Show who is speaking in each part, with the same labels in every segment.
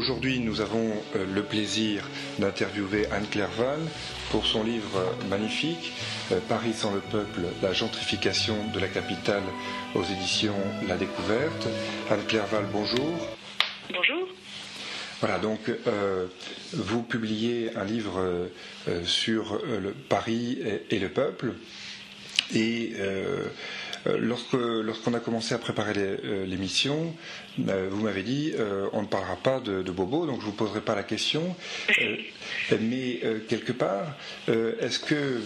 Speaker 1: aujourd'hui, nous avons euh, le plaisir d'interviewer Anne Clerval pour son livre magnifique Paris sans le peuple, la gentrification de la capitale aux éditions La Découverte. Anne Clerval, bonjour.
Speaker 2: Bonjour.
Speaker 1: Voilà, donc vous publiez un livre sur le Paris et, le peuple. Et euh, lorsque lorsqu'on a commencé à préparer euh, l'émission, euh, vous m'avez dit on ne parlera pas de, Bobo, donc je vous poserai pas la question. mais quelque part, est-ce que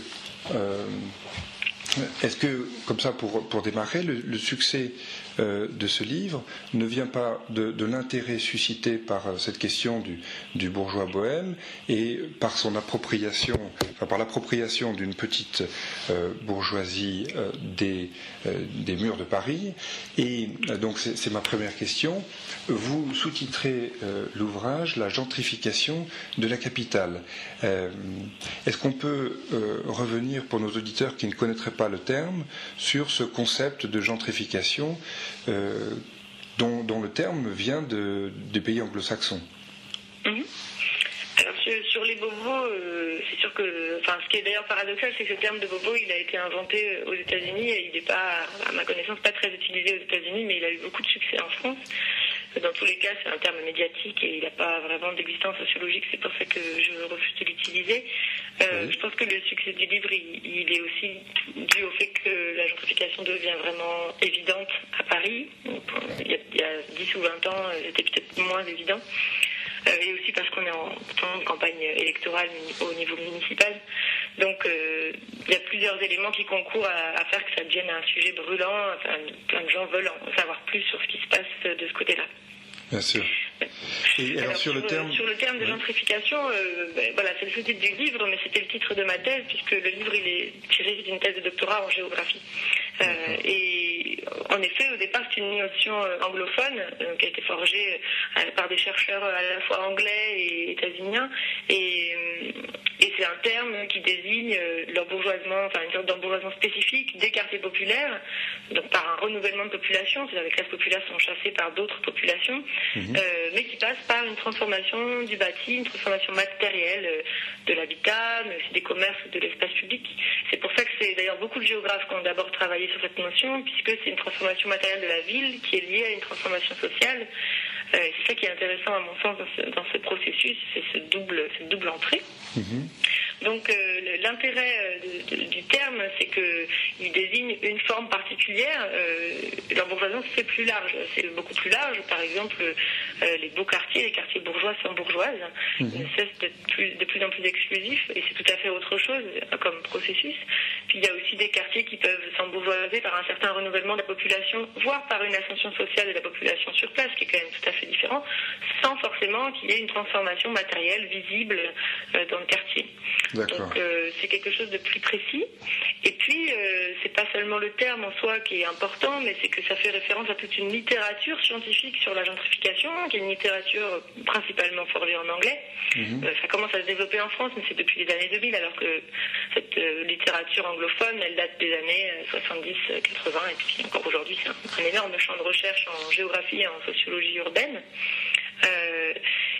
Speaker 1: est-ce que, comme ça, pour, pour démarrer, le succès euh, de ce livre ne vient pas de, l'intérêt suscité par euh, cette question du, bourgeois bohème et par son appropriation, enfin par l'appropriation d'une petite euh, bourgeoisie des, des, murs de Paris. Et donc c'est ma première question. Vous sous-titrez l'ouvrage La gentrification de la capitale. Est-ce qu'on peut revenir pour nos auditeurs qui ne connaîtraient pas le terme sur ce concept de gentrification euh, dont, le terme vient des pays anglo-saxons.
Speaker 2: Mhm. Alors sur, les bobos, euh, c'est sûr que, enfin, ce qui est d'ailleurs paradoxal, c'est que ce terme de bobo, il a été inventé aux États-Unis et il n'est pas, à ma connaissance, pas très utilisé aux États-Unis, mais il a eu beaucoup de succès en France. Dans tous les cas, c'est un terme médiatique et il n'a pas vraiment d'existence sociologique. C'est pour ça que je refuse de l'utiliser. Euh, je pense que le succès du livre, il, est aussi dû au fait que la gentrification devient vraiment évidente à Paris. il, y a, 10 ou 20 ans, c'était peut-être moins évident. Euh, et aussi parce qu'on est en temps de campagne électorale au niveau municipal. Donc euh, il y a plusieurs éléments qui concourent à, faire que ça devienne un sujet brûlant. Enfin, plein de gens veulent en savoir plus sur ce qui se passe de ce côté-là.
Speaker 1: Bien sûr.
Speaker 2: Et alors, sur, le terme... sur, le terme... de gentrification, euh, ben, voilà, c'est le titre du livre, mais c'était le titre de ma thèse, puisque le livre il est tiré d'une thèse de doctorat en géographie. Euh, et en effet, au départ, c'est une notion euh, anglophone qui a été forgée par des chercheurs à la fois anglais et états-uniens. Et, et c'est un terme qui désigne l'embourgeoisement, enfin une sorte d'embourgeoisement spécifique des quartiers populaires, donc par un renouvellement de population, c'est-à-dire que les classes populaires sont chassées par d'autres populations. Mhm. Euh, mais qui passe par une transformation du bâti, une transformation matérielle euh, de l'habitat, mais aussi des commerces, de l'espace public. C'est pour ça que c'est d'ailleurs beaucoup de géographes qui ont d'abord travaillé sur cette notion, puisque c'est une transformation matérielle de la ville qui est liée à une transformation sociale. Euh, c'est ça qui est intéressant à mon sens dans ce, processus, c'est ce double, cette double entrée. Mhm. Donc euh, l'intérêt euh, du terme, c'est qu'il désigne une forme particulière. Euh, L'embourgeoisement, c'est plus large, c'est beaucoup plus large. Par exemple, les beaux quartiers, les quartiers bourgeois sont bourgeoises, mmh. cessent d'être de plus en plus exclusifs, et c'est tout à fait autre chose comme processus. Puis il y a aussi des quartiers qui peuvent s'embourgeoiser par un certain renouvellement de la population, voire par une ascension sociale de la population sur place, qui est quand même tout à fait différent, sans forcément qu'il y ait une transformation matérielle visible dans le quartier. Donc euh, c'est quelque chose de plus précis. Et puis euh, c'est pas seulement le terme en soi qui est important, mais c'est que ça fait référence à toute une littérature scientifique sur la gentrification, qui est une littérature principalement forgée en anglais. Mhm. Euh, ça commence à se développer en France, mais c'est depuis les années 2000, alors que cette littérature anglophone, elle date des années 70-80, et puis encore aujourd'hui, c'est un, énorme champ de recherche en géographie et en sociologie urbaine.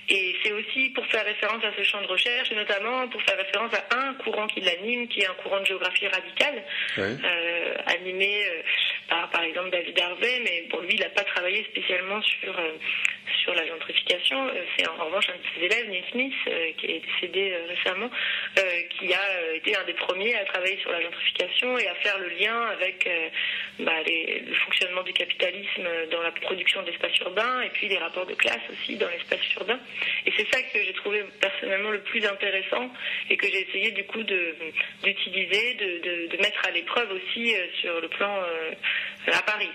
Speaker 2: Et c'est aussi pour faire référence à ce champ de recherche, et notamment pour faire référence à un courant qui l'anime, qui est un courant de géographie radicale, euh, animé euh, par, par exemple, David Harvey, mais pour lui, il n'a pas travaillé spécialement sur, euh, sur la gentrification. C'est en revanche un de ses élèves, Neil Smith, qui est décédé récemment, qui a été un des premiers à travailler sur la gentrification et à faire le lien avec bah, le fonctionnement du capitalisme dans la production de l'espace urbain et puis les rapports de classe aussi dans l'espace urbain. Et c'est ça que j'ai trouvé personnellement le plus intéressant et que j'ai essayé du coup d'utiliser, de, de, mettre à l'épreuve aussi euh, sur le plan euh, à Paris.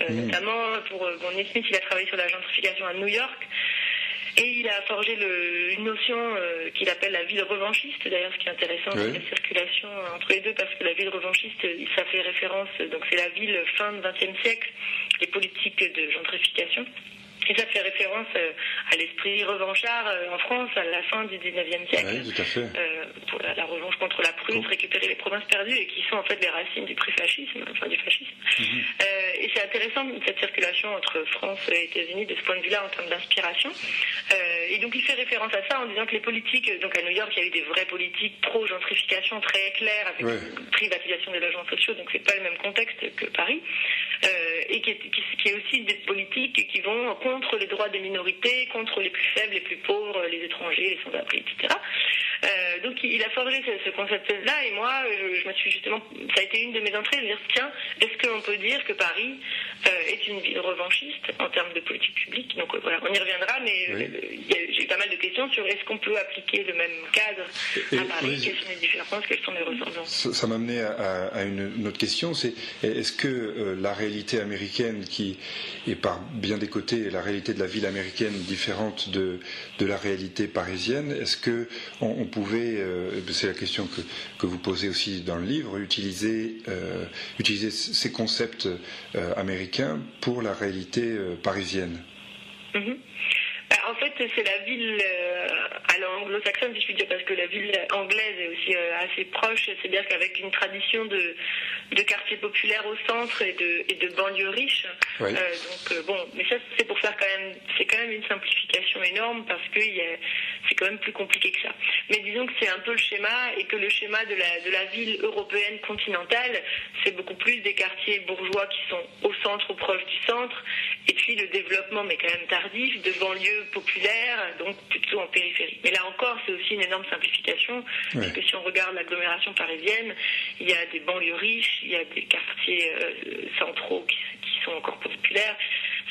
Speaker 2: Euh, mmh. Notamment pour bon, Smith, il a travaillé sur la gentrification à New York. Et il a forgé le, une notion qu'il appelle la ville revanchiste. D'ailleurs, ce qui est intéressant, c'est la circulation entre les deux, parce que la ville revanchiste, ça fait référence, donc c'est la ville fin du XXe siècle, les politiques de gentrification. Et ça fait référence euh, à l'esprit revanchard euh, en France à la fin du 19e siècle.
Speaker 1: Oui, tout à fait.
Speaker 2: Euh, pour la, revanche contre la Prusse, récupérer les provinces perdues et qui sont en fait les racines du pré-fascisme, enfin du fascisme. Mhm. et c'est intéressant cette circulation entre France et États-Unis de ce point de vue-là en termes d'inspiration. et donc il fait référence à ça en disant que les politiques, donc à New York, il y a eu des vraies politiques pro-gentrification très claires avec une privatisation des logements sociaux, donc c'est pas le même contexte que Paris. Et qui est, qui est, aussi des politiques qui vont contre les droits des minorités, contre les plus faibles, les plus pauvres, les étrangers, les sans-abri, etc. Euh, donc il a forgé ce, concept-là et moi, je, me suis justement, ça a été une de mes entrées de dire tiens, est-ce qu'on peut dire que Paris euh, est une ville revanchiste en termes de politique publique? Donc euh, voilà, on y reviendra, mais j'ai eu pas mal de questions sur est-ce qu'on peut appliquer le même cadre à Paris, quelles sont les différences, quelles sont les ressemblances?
Speaker 1: Ça m'a amené à, une, autre question, c'est est-ce que la réalité américaine qui est par bien des côtés la réalité de la ville américaine différente de, la réalité parisienne, est-ce que on pouvait, euh, c'est la question que, que, vous posez aussi dans le livre, utiliser, euh, utiliser ces concepts euh, américains pour la réalité parisienne?
Speaker 2: Mm-hmm. Bah, En fait, c'est la ville à anglo-saxonne, si je puis dire, parce que la ville anglaise est aussi assez proche. C'est bien qu'avec une tradition de, de quartiers populaires au centre et de, et de banlieues riches. donc bon, mais ça c'est pour faire quand même, c'est quand même une simplification énorme parce que c'est quand même plus compliqué que ça. Mais disons que c'est un peu le schéma et que le schéma de la, de la ville européenne continentale, c'est beaucoup plus des quartiers bourgeois qui sont au centre ou proches du centre, et puis le développement, mais quand même tardif, de banlieues populaires, donc plutôt en périphérie. Mais là encore, c'est aussi une énorme simplification, parce que si on regarde l'agglomération parisienne, il y a des banlieues riches, il y a des quartiers euh, centraux qui, qui sont encore populaires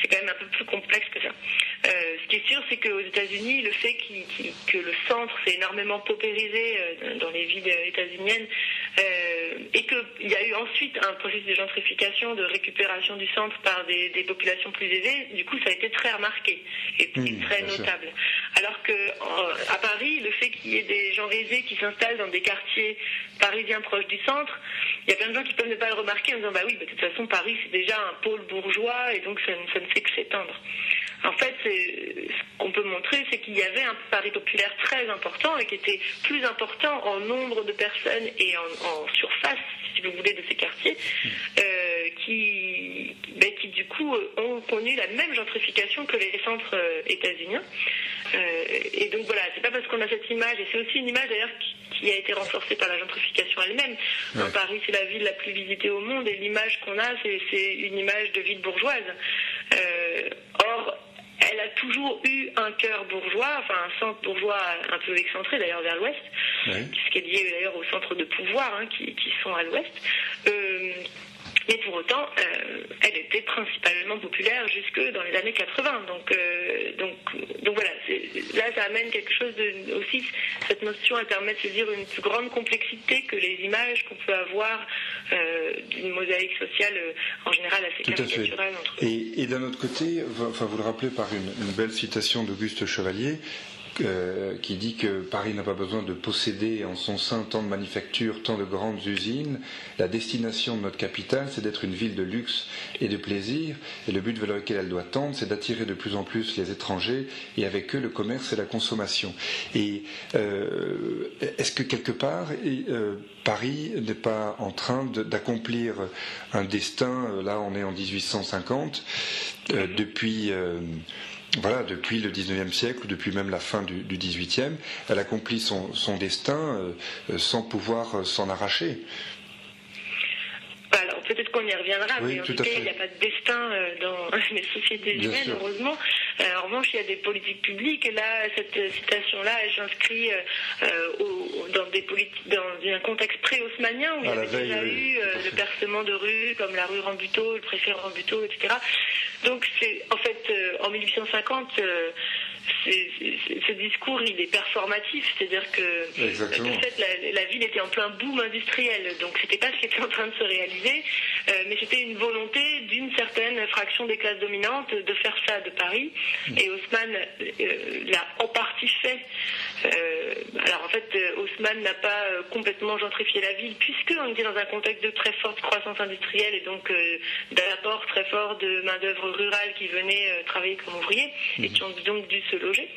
Speaker 2: c'est quand même un peu plus complexe que ça. Euh, ce qui est sûr, c'est qu'aux États-Unis, le fait que le centre s'est énormément paupérisé euh, dans les villes états-uniennes euh, et qu'il y a eu ensuite un processus de gentrification, de récupération du centre par des, populations plus aisées, du coup, ça a été très remarqué et mmh, très notable. Alors qu'à Paris, le fait qu'il y ait des gens aisés qui s'installent dans des quartiers parisiens proches du centre, il y a plein de gens qui peuvent ne pas le remarquer en disant bah oui, bah, de toute façon, Paris, c'est déjà un pôle bourgeois et donc ça, ça ne fait que s'étendre. En fait, ce qu'on peut montrer, c'est qu'il y avait un Paris populaire très important et qui était plus important en nombre de personnes et en, surface, si vous voulez, de ces quartiers, euh, qui, ben, qui du coup ont connu la même gentrification que les centres euh, états-uniens. Euh, et donc voilà, c'est pas parce qu'on a cette image, et c'est aussi une image d'ailleurs qui, a été renforcée par la gentrification elle-même. Paris, c'est la ville la plus visitée au monde, et l'image qu'on a, c'est une image de ville bourgeoise. Or, elle a toujours eu un cœur bourgeois, enfin un centre bourgeois un peu excentré d'ailleurs vers l'ouest, puisqu'elle est lié d'ailleurs au centre de pouvoir hein, qui, sont à l'ouest. Euh, mais pour autant, euh, elle était principalement populaire jusque dans les années 80. Donc, euh, donc, donc voilà, là, ça amène quelque chose de aussi. Cette notion, elle permet de se dire une plus grande complexité que les images qu'on peut avoir euh, d'une mosaïque sociale en général assez caricaturale.
Speaker 1: Et, et d'un autre côté, enfin, vous le rappelez par une, une belle citation d'Auguste Chevalier, euh, qui dit que Paris n'a pas besoin de posséder en son sein tant de manufactures, tant de grandes usines. La destination de notre capitale, c'est d'être une ville de luxe et de plaisir, et le but vers lequel elle doit tendre, c'est d'attirer de plus en plus les étrangers, et avec eux le commerce et la consommation. Et euh, est-ce que quelque part, euh, Paris n'est pas en train d'accomplir un destin, là on est en 1850, depuis voilà, depuis le 19e siècle, depuis même la fin du, du 18e, elle accomplit son, son destin euh, euh, sans pouvoir euh, s'en arracher.
Speaker 2: Alors peut-être qu'on y reviendra, mais en tout, cas, il n'y a pas de destin dans les sociétés humaines, heureusement. En revanche, il y a des politiques publiques. Et là, cette citation-là, elle s'inscrit dans, des dans un contexte pré-haussmanien où il y avait déjà eu le percement de rues, comme la rue Rambuteau, le préfet Rambuteau, etc. Donc c'est en fait euh, en 1850 euh, ce discours il est performatif, c'est-à-dire que fait la, ville était en plein boom industriel, donc c'était pas ce qui était en train de se réaliser, euh, mais c'était une volonté d'une certaine fraction des classes dominantes de faire ça de Paris, mm. et Haussmann l'a en partie fait. alors en fait, Haussmann n'a pas complètement gentrifié la ville, puisqu'on était dans un contexte de très forte croissance industrielle et donc d'apport très fort de main d'œuvre rurales qui venaient euh, travailler comme ouvriers et qui ont donc dû se loger.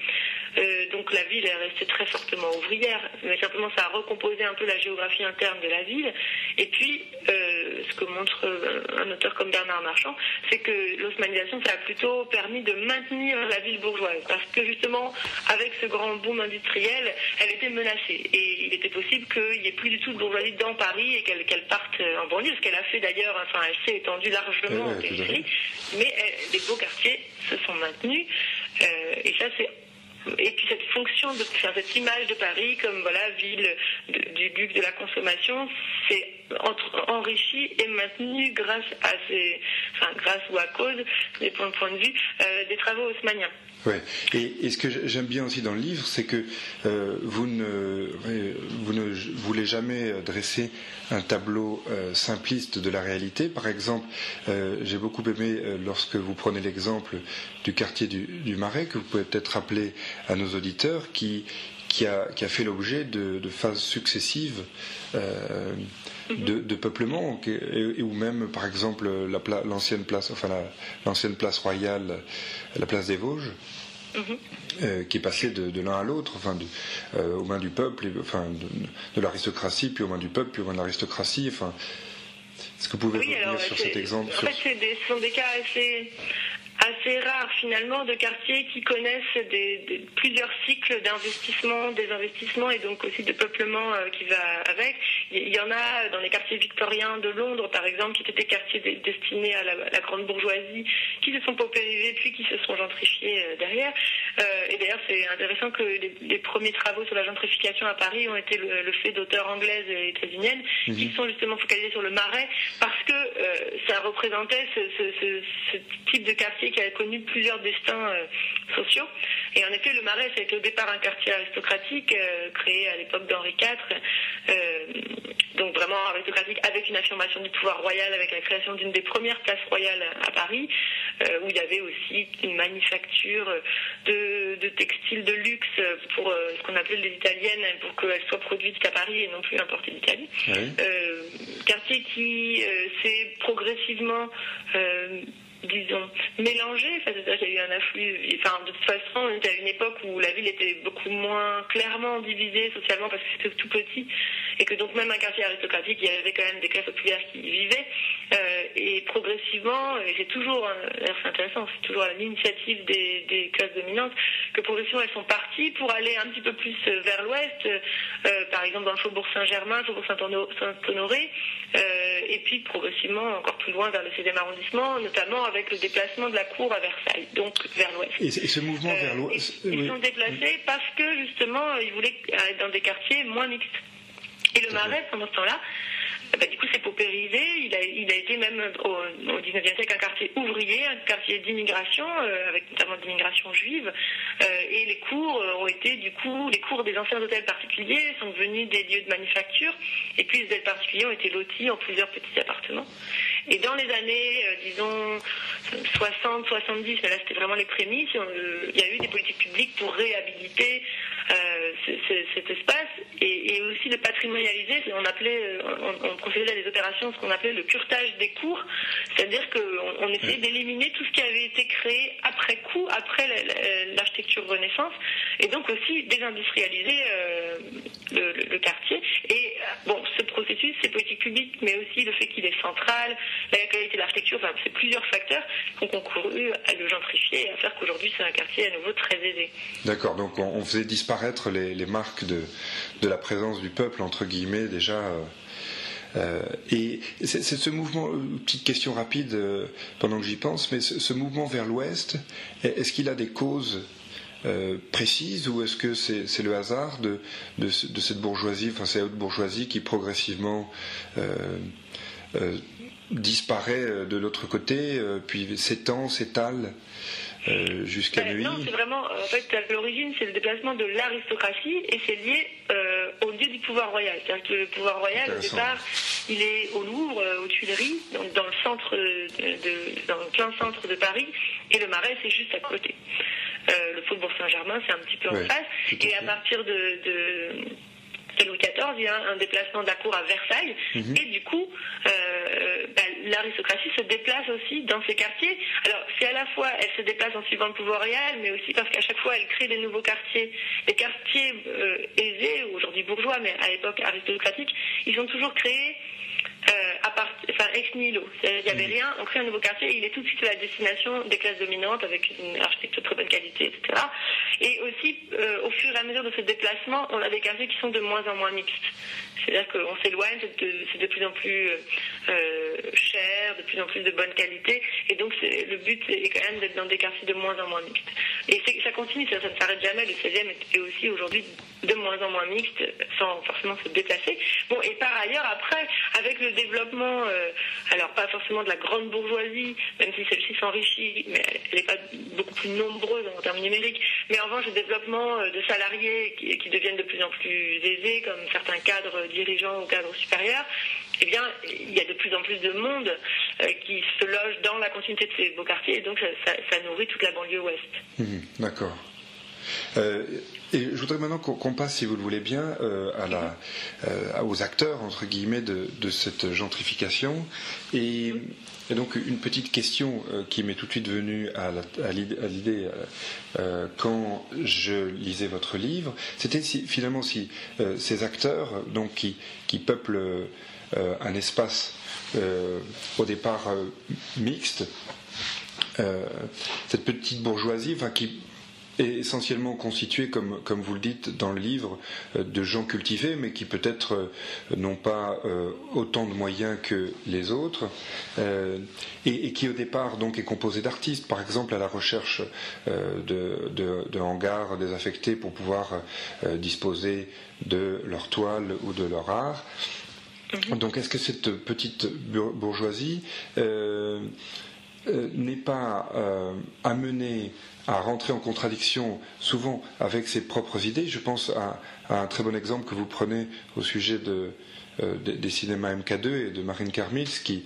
Speaker 2: donc la ville est restée très fortement ouvrière, mais simplement ça a recomposé un peu la géographie interne de la ville. Et puis, ce que montre un auteur comme Bernard Marchand, c'est que l'osmanisation, ça a plutôt permis de maintenir la ville bourgeoise, parce que justement, avec ce grand boom industriel, elle était menacée. Et il était possible qu'il n'y ait plus du tout de bourgeoisie dans Paris et qu'elle parte en banlieue, ce qu'elle a fait d'ailleurs, enfin, elle s'est étendue largement en périphérie, mais les beaux quartiers se sont maintenus. Et ça, c'est et puis cette fonction de cette image de Paris comme voilà ville du luxe de la consommation, c'est enrichi et maintenu grâce à ces, enfin grâce ou à cause, des points de point de vue, euh, des travaux haussmanniens.
Speaker 1: Ouais. Et, ce que j'aime bien aussi dans le livre, c'est que euh, vous, ne, vous ne voulez jamais dresser un tableau euh, simpliste de la réalité. Par exemple, j'ai beaucoup aimé lorsque vous prenez l'exemple du quartier du, Marais, que vous pouvez peut-être rappeler à nos auditeurs, qui, a, fait l'objet de, phases successives de, peuplement, et, ou même par exemple l'ancienne place, enfin l'ancienne place royale, la place des Vosges. Mhm. Euh, qui est passée de, l'un à l'autre, enfin, euh, aux mains du peuple, enfin, de, l'aristocratie, puis aux mains du peuple, puis aux mains de l'aristocratie. Enfin, est-ce que vous pouvez revenir sur cet exemple
Speaker 2: En fait, ce sont des cas assez, assez rare finalement de quartiers qui connaissent des, plusieurs cycles d'investissement, des investissements et donc aussi de peuplement euh, qui va avec. Il y en a dans les quartiers victoriens de Londres par exemple qui étaient des quartiers destinés à la, grande bourgeoisie qui se sont paupérisés puis qui se sont gentrifiés euh, derrière. Euh, et d'ailleurs c'est intéressant que les, premiers travaux sur la gentrification à Paris ont été le, fait d'auteurs anglaises et états-uniennes mhm. qui sont justement focalisés sur le marais parce que ça représentait ce type de quartier qui a connu plusieurs destins euh, sociaux. Et en effet, le Marais, c'est au départ un quartier aristocratique euh, créé à l'époque d'Henri IV, euh, donc vraiment aristocratique avec une affirmation du pouvoir royal, avec la création d'une des premières places royales à Paris, où il y avait aussi une manufacture de, textiles de luxe pour ce qu'on appelait les italiennes, pour qu'elles soient produites qu'à Paris et non plus importées d'Italie. quartier qui s'est progressivement disons, mélangé. C'est-à-dire qu'il y a eu un afflux. Enfin, de toute façon, on était à une époque où la ville était beaucoup moins clairement divisée socialement parce que c'était tout petit et que donc même un quartier aristocratique, il y avait quand même des classes populaires qui y vivaient. Euh, et progressivement, et c'est toujours, c'est intéressant, c'est toujours l'initiative des, classes dominantes que progressivement elles sont parties pour aller un petit peu plus vers l'ouest, euh, par exemple dans le faubourg Saint-Germain, faubourg Saint-Honoré, euh, et puis progressivement encore plus loin vers le 7e arrondissement, notamment avec le déplacement de la cour à Versailles, donc vers l'ouest.
Speaker 1: Et, ce mouvement vers l'ouest
Speaker 2: Ils sont déplacés parce que justement ils voulaient être dans des quartiers moins mixtes. Et le Marais, pendant ce temps-là, bah, du coup, s'est paupérisé. Il a, il a été même au, au 19e siècle un quartier ouvrier, un quartier d'immigration, euh, avec notamment d'immigration juive. Euh, et les cours euh, ont été, du coup, les cours des anciens hôtels particuliers sont devenus des lieux de manufacture. Et puis, les hôtels particuliers ont été lotis en plusieurs petits appartements. Et dans les années, disons, 60, 70, mais là c'était vraiment les prémices, il y a eu des politiques publiques pour réhabiliter euh, cet espace et, aussi le patrimonialiser. On appelait, euh, on, procédait à des opérations, ce qu'on appelait le curtage des cours, c'est-à-dire qu'on on essayait d'éliminer tout ce qui avait été créé après coup, après l'architecture Renaissance, et donc aussi désindustrialiser euh, le, quartier. Et bon, ce processus, ces politiques publiques, mais aussi le fait qu'il est central, la qualité de l'architecture, enfin, c'est plusieurs facteurs qui ont concouru à le gentrifier et à faire qu'aujourd'hui c'est un quartier à nouveau très aisé.
Speaker 1: D'accord, donc on faisait disparaître les, marques de, la présence du peuple, entre guillemets, déjà. Euh, euh, et c'est ce mouvement, euh, petite question rapide pendant que j'y pense, mais ce, mouvement vers l'ouest, est-ce qu'il a des causes précises ou est-ce que c'est le hasard de, cette bourgeoisie, enfin cette haute bourgeoisie qui progressivement disparaît de l'autre côté, puis s'étend, s'étale euh, jusqu'à nuit
Speaker 2: Non, c'est vraiment, en fait, à l'origine, c'est le déplacement de l'aristocratie et c'est lié euh, au lieu du pouvoir royal. C'est-à-dire que le pouvoir royal, au départ, il est au Louvre, euh, aux Tuileries, donc dans le centre, de, dans le plein centre de Paris, et le Marais, c'est juste à côté. le faubourg Saint-Germain, c'est un petit peu en face. Et à partir de Louis XIV, il y a un déplacement de la cour à Versailles, mhm. et du coup, euh, bah, l'aristocratie se déplace aussi dans ces quartiers. Alors, c'est à la fois, elle se déplace en suivant le pouvoir réel, mais aussi parce qu'à chaque fois, elle crée des nouveaux quartiers. Les quartiers euh, aisés, aujourd'hui bourgeois, mais à l'époque aristocratique, ils ont toujours créé euh, à part, enfin, ex nihilo. Il n'y avait mmh. rien, on crée un nouveau quartier, il est tout de suite à la destination des classes dominantes avec une architecture de très bonne qualité, etc. Et aussi, euh, au fur et à mesure de ce déplacement, on a des quartiers qui sont de moins en moins mixtes. C'est-à-dire qu'on s'éloigne, c'est de, plus en plus euh, cher, de plus en plus de bonne qualité, et donc le but est quand même d'être dans des quartiers de moins en moins mixtes. Et ça continue, ça, ne s'arrête jamais. Le 16e est aussi aujourd'hui de moins en moins mixte, sans forcément se déplacer. Bon, et par ailleurs, après, avec le développement, euh, alors pas forcément de la grande bourgeoisie, même si celle-ci s'enrichit, mais elle n'est pas beaucoup plus nombreuse en termes numériques, mais en revanche, le développement euh, de salariés qui, qui deviennent de plus en plus aisés, comme certains cadres dirigeants ou cadres supérieurs, eh bien, il y a de plus en plus de monde euh, qui se loge dans la continuité de ces beaux quartiers, et donc ça, nourrit toute la banlieue ouest.
Speaker 1: Mmh, d'accord. Euh, et je voudrais maintenant qu'on passe, si vous le voulez bien, euh, à la, aux acteurs, entre guillemets, de, cette gentrification. Et, donc, une petite question qui m'est tout de suite venue à, l'idée quand je lisais votre livre, c'était si, finalement si ces acteurs donc, qui, qui peuplent euh, un espace euh, au départ euh, mixte. cette petite bourgeoisie, enfin, qui est essentiellement constituée, comme, comme vous le dites dans le livre, de gens cultivés, mais qui peut-être n'ont pas autant de moyens que les autres, et, qui au départ donc est composé d'artistes, par exemple à la recherche de, de, hangars désaffectés pour pouvoir disposer de leur toile ou de leur art. Mhm. Donc est-ce que cette petite bourgeoisie euh, euh, n'est pas euh, amenée à rentrer en contradiction souvent avec ses propres idées Je pense à, un très bon exemple que vous prenez au sujet des cinémas MK2 et de Marine Karmitz, qui,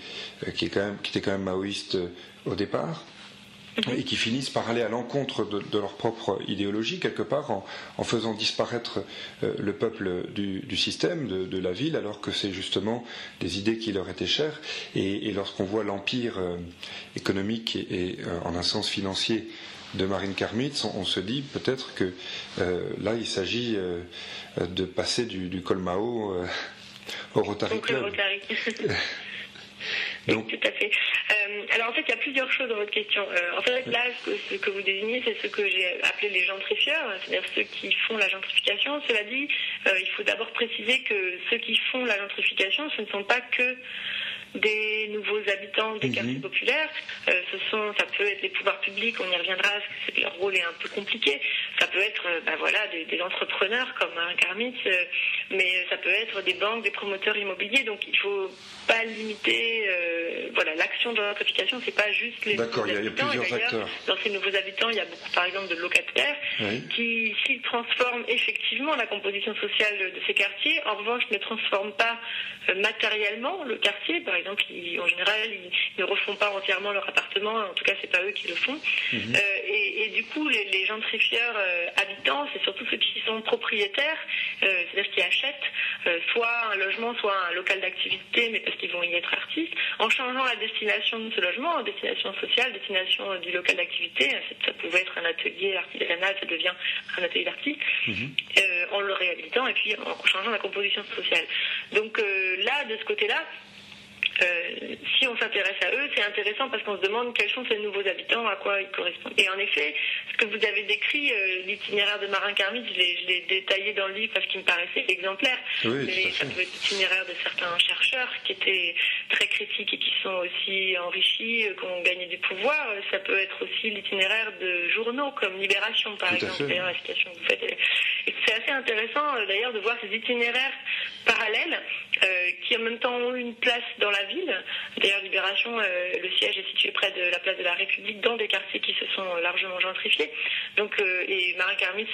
Speaker 1: qui, était quand même maoïste au départ et qui finissent par aller à l'encontre de, leur propre idéologie, quelque part, en, faisant disparaître euh, le peuple du, système, de, la ville, alors que c'est justement des idées qui leur étaient chères. Et, lorsqu'on voit l'empire euh, économique et, euh, en un sens financier de Marine Karmitz, on, se dit peut-être que là, il s'agit de passer du, du Colmao au Rotary Club.
Speaker 2: Donc... tout à fait. Euh, alors en fait, il y a plusieurs choses dans votre question. Euh, en fait, là, ce que, vous désignez, c'est ce que j'ai appelé les gentrifieurs, c'est-à-dire ceux qui font la gentrification. Cela dit, euh, il faut d'abord préciser que ceux qui font la gentrification, ce ne sont pas que des nouveaux habitants des mhm. quartiers populaires. Euh, ce sont, ça peut être les pouvoirs publics, on y reviendra, parce que leur rôle est un peu compliqué. Ça peut être, bah voilà, des, entrepreneurs comme un Carmit, euh, mais ça peut être des banques, des promoteurs immobiliers. Donc il faut pas limiter, voilà, l'action de l'identification, c'est pas juste les
Speaker 1: nouveaux habitants. Il y a plusieurs acteurs.
Speaker 2: Dans ces nouveaux habitants, il y a beaucoup, par exemple, de locataires qui, s'ils transforment effectivement la composition sociale de ces quartiers, en revanche, ne transforment pas matériellement le quartier, par exemple en général, ils ne refont pas entièrement leur appartement, en tout cas, c'est pas eux qui le font. Mhm. Euh, et, du coup, les, gentrifieurs euh, habitants, c'est surtout ceux qui sont propriétaires, euh, c'est-à-dire qui achètent soit un logement, soit un local d'activité, mais parce qu'ils vont y être artistes, en changeant la destination de ce logement en destination sociale, destination du local d'activité. Ça pouvait être un atelier artisanal, ça devient un atelier d'artiste, mhm. en le réhabilitant et puis en changeant la composition sociale. Donc là, de ce côté-là, euh, si on s'intéresse à eux, c'est intéressant parce qu'on se demande quels sont ces nouveaux habitants, à quoi ils correspondent. Et en effet, ce que vous avez décrit, euh, l'itinéraire de Marin Carmit, je l'ai détaillé dans le livre parce qu'il me paraissait exemplaire. mais ça peut être l'itinéraire de certains chercheurs qui étaient très critiques et qui sont aussi enrichis, euh, qui ont gagné du pouvoir. Ça peut être aussi l'itinéraire de journaux comme Libération, par exemple. D'ailleurs, la citation que vous faites. C'est assez intéressant d'ailleurs de voir ces itinéraires parallèles qui en même temps ont une place dans la ville. D'ailleurs, Libération, euh, le siège est situé près de la place de la République, dans des quartiers qui se sont largement gentrifiés. Donc, euh, et Marin Carmit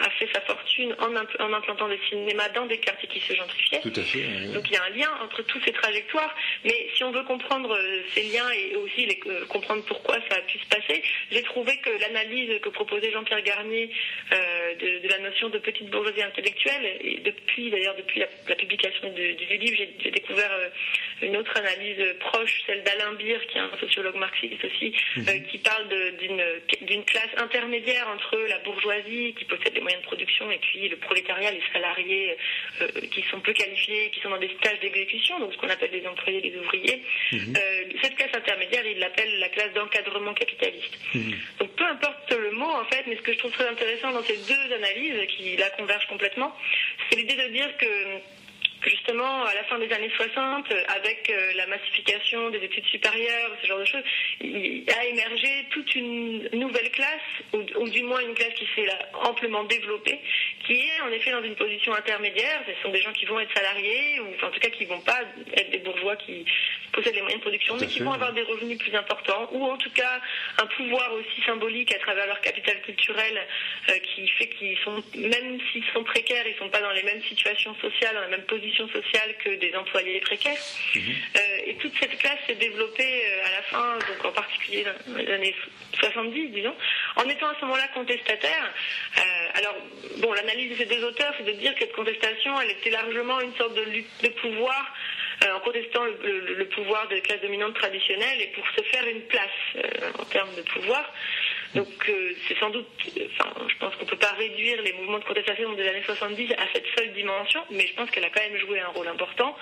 Speaker 2: a, fait sa fortune en, en, implantant des cinémas dans des quartiers qui se gentrifiaient.
Speaker 1: Tout à fait.
Speaker 2: Donc, il y a un lien entre toutes ces trajectoires. Mais si on veut comprendre euh, ces liens et aussi les, comprendre pourquoi ça a pu se passer, j'ai trouvé que l'analyse que proposait Jean-Pierre Garnier de, la notion de petite bourgeoisie intellectuelle. Et depuis, d'ailleurs, depuis la, publication du, livre, j'ai découvert une autre analyse proche, celle d'Alain Beer, qui est un sociologue marxiste aussi, mhm. qui parle d'une classe intermédiaire entre la bourgeoisie, qui possède les moyens de production, et puis le prolétariat, les salariés qui sont peu qualifiés, qui sont dans des stages d'exécution, donc ce qu'on appelle les employés, les ouvriers. Mhm. cette classe intermédiaire, il l'appelle la classe d'encadrement capitaliste. Mhm. Donc peu importe le mot en fait, mais ce que je trouve très intéressant dans ces deux analyses qui la convergent complètement, c'est l'idée de dire que justement, à la fin des années 60, avec euh, la massification des études supérieures, ce genre de choses, a émergé toute une nouvelle classe, ou, du moins une classe qui s'est amplement développée, qui est en effet dans une position intermédiaire. Ce sont des gens qui vont être salariés, ou en tout cas qui ne vont pas être des bourgeois qui possèdent les moyens de production, mais qui vont avoir des revenus plus importants, ou en tout cas un pouvoir aussi symbolique à travers leur capital culturel, euh, qui fait qu'ils sont, même s'ils sont précaires, ils ne sont pas dans les mêmes situations sociales, dans la même position sociale que des employés précaires. Mhm. Euh, et toute cette classe s'est développée euh, à la fin, donc en particulier dans les années 70, disons, en étant à ce moment-là contestataire. alors, bon, l'analyse de ces deux auteurs, c'est de dire que cette contestation, elle était largement une sorte de lutte de pouvoir euh, en contestant le, pouvoir des classes dominantes traditionnelles et pour se faire une place euh, en termes de pouvoir. Donc euh, c'est sans doute, enfin, je pense qu'on ne peut pas réduire les mouvements de contestation des années 70 à cette seule dimension, mais je pense qu'elle a quand même joué un rôle important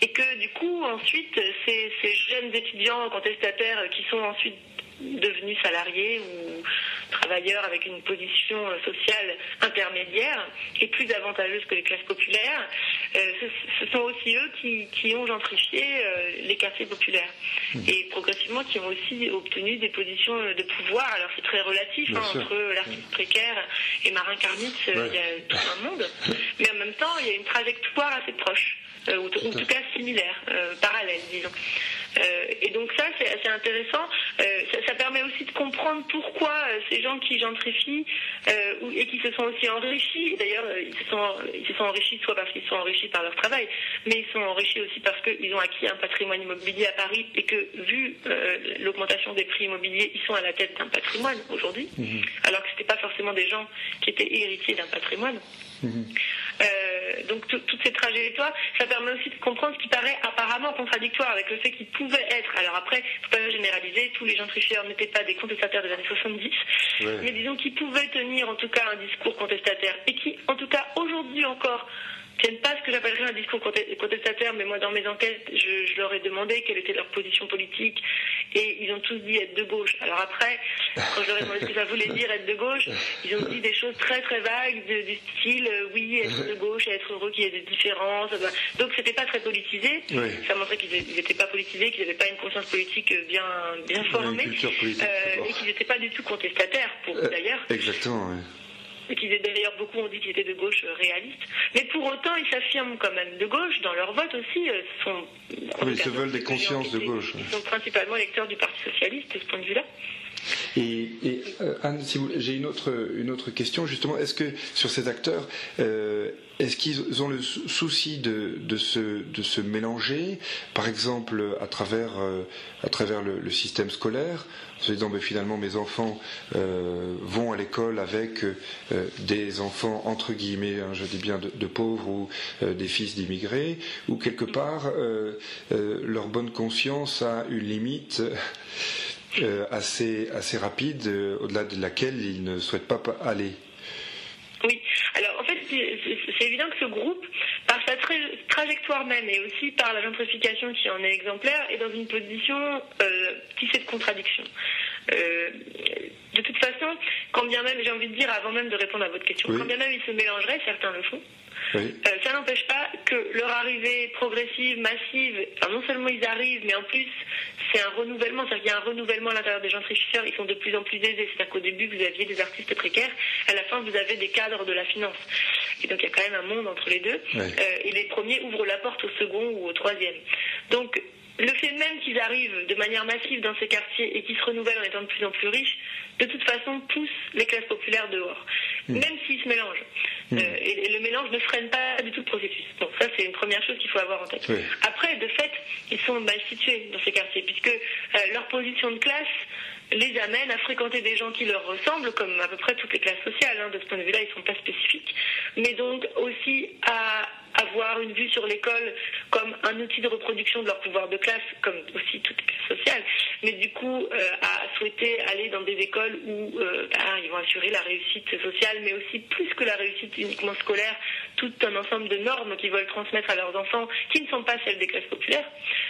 Speaker 2: et que du coup ensuite ces jeunes étudiants contestataires qui sont ensuite devenus salariés ou travailleurs avec une position sociale intermédiaire et plus avantageuse que les classes populaires, euh, ce, sont aussi eux qui, ont gentrifié euh, les quartiers populaires mmh. et progressivement qui ont aussi obtenu des positions de pouvoir. Alors c'est très relatif hein, entre l'artiste précaire et Marin Carnitz, euh, il y a tout un monde, mais en même temps il y a une trajectoire assez proche. Ou en tout cas similaire, parallèle, disons. Euh, et donc ça, c'est assez intéressant. Euh, ça, permet aussi de comprendre pourquoi euh, ces gens qui gentrifient et qui se sont aussi enrichis, d'ailleurs, ils, se sont, ils se sont enrichis soit parce qu'ils sont enrichis par leur travail, mais ils sont enrichis aussi parce qu'ils ont acquis un patrimoine immobilier à Paris et que, vu l'augmentation des prix immobiliers, ils sont à la tête d'un patrimoine aujourd'hui, mmh. alors que ce n'étaient pas forcément des gens qui étaient héritiers d'un patrimoine. Mmh. Euh, donc toutes ces trajectoires, ça permet aussi de comprendre ce qui paraît apparemment contradictoire avec le fait qu'ils pouvaient être. Alors après, il ne faut pas généraliser, tous les gentrifieurs n'étaient pas des contestataires des années 70, mais disons qu'ils pouvaient tenir en tout cas un discours contestataire. Et qui, en tout cas aujourd'hui encore, tiennent pas ce que j'appellerais un discours contestataire, mais moi dans mes enquêtes, je, leur ai demandé quelle était leur position politique et ils ont tous dit être de gauche. Alors après, quand je leur ai demandé ce que ça voulait dire être de gauche, ils ont dit des choses très très vagues du style euh, oui, être de gauche et être heureux qu'il y ait des différences. Donc Donc c'était pas très politisé. Ça montrait qu'ils n'étaient pas politisés, qu'ils n'avaient pas une conscience politique bien, bien formée euh, et qu'ils n'étaient pas du tout contestataires, pour euh, d'ailleurs.
Speaker 1: Exactement, oui
Speaker 2: et qu'ils d'ailleurs beaucoup ont dit qu'ils étaient de gauche euh, réalistes. Mais pour autant, ils s'affirment quand même de gauche dans leur vote aussi. Euh, sont,
Speaker 1: oui, ils se veulent des consciences de gauche.
Speaker 2: Ils sont principalement électeurs du Parti socialiste de ce point de vue-là.
Speaker 1: Et, euh, Anne, j'ai une autre, une autre question justement. Est-ce que sur ces acteurs, est-ce qu'ils ont le souci de, de, se, de, se, mélanger, par exemple à travers, à travers le, système scolaire, en se disant ben, finalement mes enfants euh, vont à l'école avec euh, des enfants entre guillemets, hein, je dis bien de, pauvres ou euh, des fils d'immigrés, ou quelque part leur bonne conscience a une limite. Assez, assez rapide, au-delà de laquelle ils ne souhaitent pas aller.
Speaker 2: Oui, alors en fait, c'est évident que ce groupe, par sa trajectoire même et aussi par la gentrification qui en est exemplaire, est dans une position euh, de contradictions. Euh, de toute façon, quand bien même, j'ai envie de dire avant même de répondre à votre question, quand bien même ils se mélangeraient, certains le font, euh, ça n'empêche pas que leur arrivée progressive, massive, non seulement ils arrivent, mais en plus c'est un renouvellement, c'est-à-dire qu'il y a un renouvellement à l'intérieur des gentrifieurs, ils sont de plus en plus aisés. C'est-à-dire qu'au début vous aviez des artistes précaires, à la fin vous avez des cadres de la finance. Et donc il y a quand même un monde entre les deux. Euh, et les premiers ouvrent la porte au second ou au troisième. Donc le fait même qu'ils arrivent de manière massive dans ces quartiers et qu'ils se renouvellent en étant de plus en plus riches, de toute façon pousse les classes populaires dehors, hmm. même s'ils se mélangent. Hmm. et, le mélange ne freine pas du tout le processus. Donc ça, c'est une première chose qu'il faut avoir en tête. Après, de fait, ils sont mal situés dans ces quartiers, puisque leur position de classe les amène à fréquenter des gens qui leur ressemblent, comme à peu près toutes les classes sociales. Hein. De ce point de vue-là, ils ne sont pas spécifiques. Mais donc aussi à avoir une vue sur l'école comme un outil de reproduction de leur pouvoir de classe, comme aussi toute classe sociale, mais du coup euh, à souhaiter aller dans des écoles où euh, bah, ils vont assurer la réussite sociale, mais aussi plus que la réussite uniquement scolaire, tout un ensemble de normes qu'ils veulent transmettre à leurs enfants qui ne sont pas celles des classes populaires.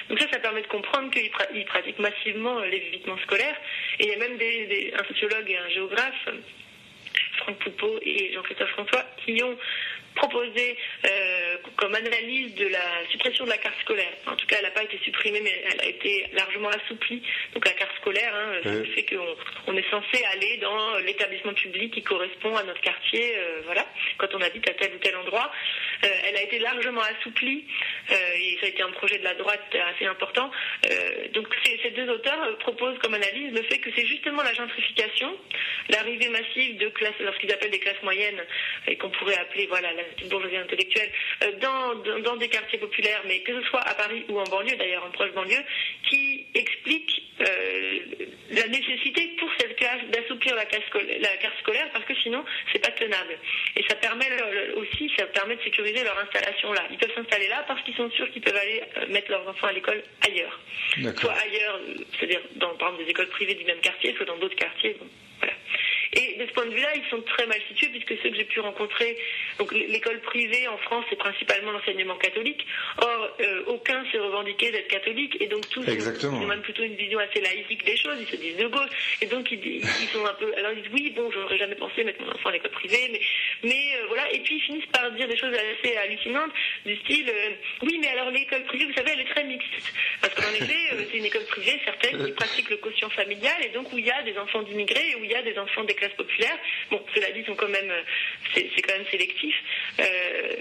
Speaker 2: Donc ça, ça permet de comprendre qu'ils pratiquent massivement l'évitement scolaire. Et il y a même des, un sociologue et un géographe, Franck Poupeau et Jean-Christophe François, qui ont proposé euh, comme analyse de la suppression de la carte scolaire. En tout cas, elle n'a pas été supprimée, mais elle a été largement assouplie. Donc la carte scolaire, hein, ça fait qu'on on est censé aller dans l'établissement public qui correspond à notre quartier, euh, voilà, quand on habite à tel ou tel endroit. Euh, elle a été largement assouplie et ça a été un projet de la droite assez important. donc ces, deux auteurs proposent comme analyse le fait que c'est justement la gentrification, l'arrivée massive de classes, lorsqu'ils appellent des classes moyennes, et qu'on pourrait appeler voilà la bourgeoisie intellectuelle, dans, dans, des quartiers populaires, mais que ce soit à Paris ou en banlieue, d'ailleurs en proche banlieue, qui explique euh, la nécessité pour cette classe d'assouplir la, la, carte scolaire parce que sinon c'est pas tenable. Et ça permet aussi, ça permet de sécuriser leur installation là. Ils peuvent s'installer là parce qu'ils sont sûrs qu'ils peuvent aller euh, mettre leurs enfants à l'école ailleurs. Soit ailleurs, c'est-à-dire dans par exemple des écoles privées du même quartier, soit dans d'autres quartiers. voilà. Et de ce point de vue-là, ils sont très mal situés puisque ceux que j'ai pu rencontrer, donc l'école privée en France, c'est principalement l'enseignement catholique. Or, euh, aucun s'est revendiqué d'être catholique et donc tous
Speaker 1: ont
Speaker 2: même plutôt une vision assez laïque des choses. Ils se disent de gauche et donc ils, sont un peu. Alors ils disent oui, bon, j'aurais jamais pensé mettre mon enfant à l'école privée, mais mais euh, voilà. Et puis ils finissent par dire des choses assez hallucinantes du style euh, oui, mais alors l'école privée, vous savez, elle est très mixte parce qu'en effet, c'est une école privée certaine qui pratique le quotient familial et donc où il y a des enfants d'immigrés et où il y a des enfants des classes populaires. Bon, cela dit, sont quand même, euh, c'est quand même sélectif, euh,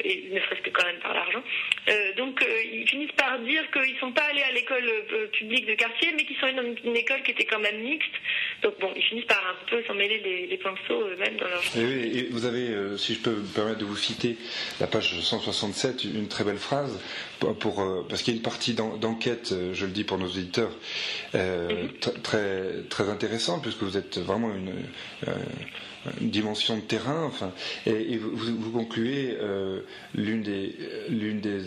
Speaker 2: et ne serait-ce que quand même par l'argent. Euh, donc, ils finissent par dire qu'ils ne sont pas allés à l'école publique de quartier, mais qu'ils sont allés dans une, école qui était quand même mixte. Donc, bon, ils finissent par un peu s'en mêler les, pinceaux même dans leur.
Speaker 1: Oui, et vous avez, si je peux me permettre de vous citer la page 167, une très belle phrase, pour, parce qu'il y a une partie d'enquête, je le dis pour nos auditeurs, mm-hmm. très, très intéressante, puisque vous êtes vraiment une, dimension de terrain. Enfin, et, vous, concluez euh, l'une des, des,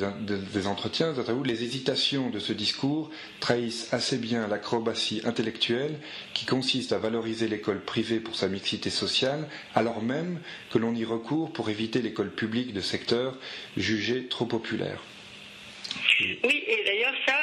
Speaker 1: des, entretiens, les hésitations de ce discours trahissent assez bien l'acrobatie intellectuelle qui consiste à valoriser l'école privée pour sa mixité sociale, alors même que l'on y recourt pour éviter l'école publique de secteur jugée trop populaire.
Speaker 2: Oui, et d'ailleurs, ça,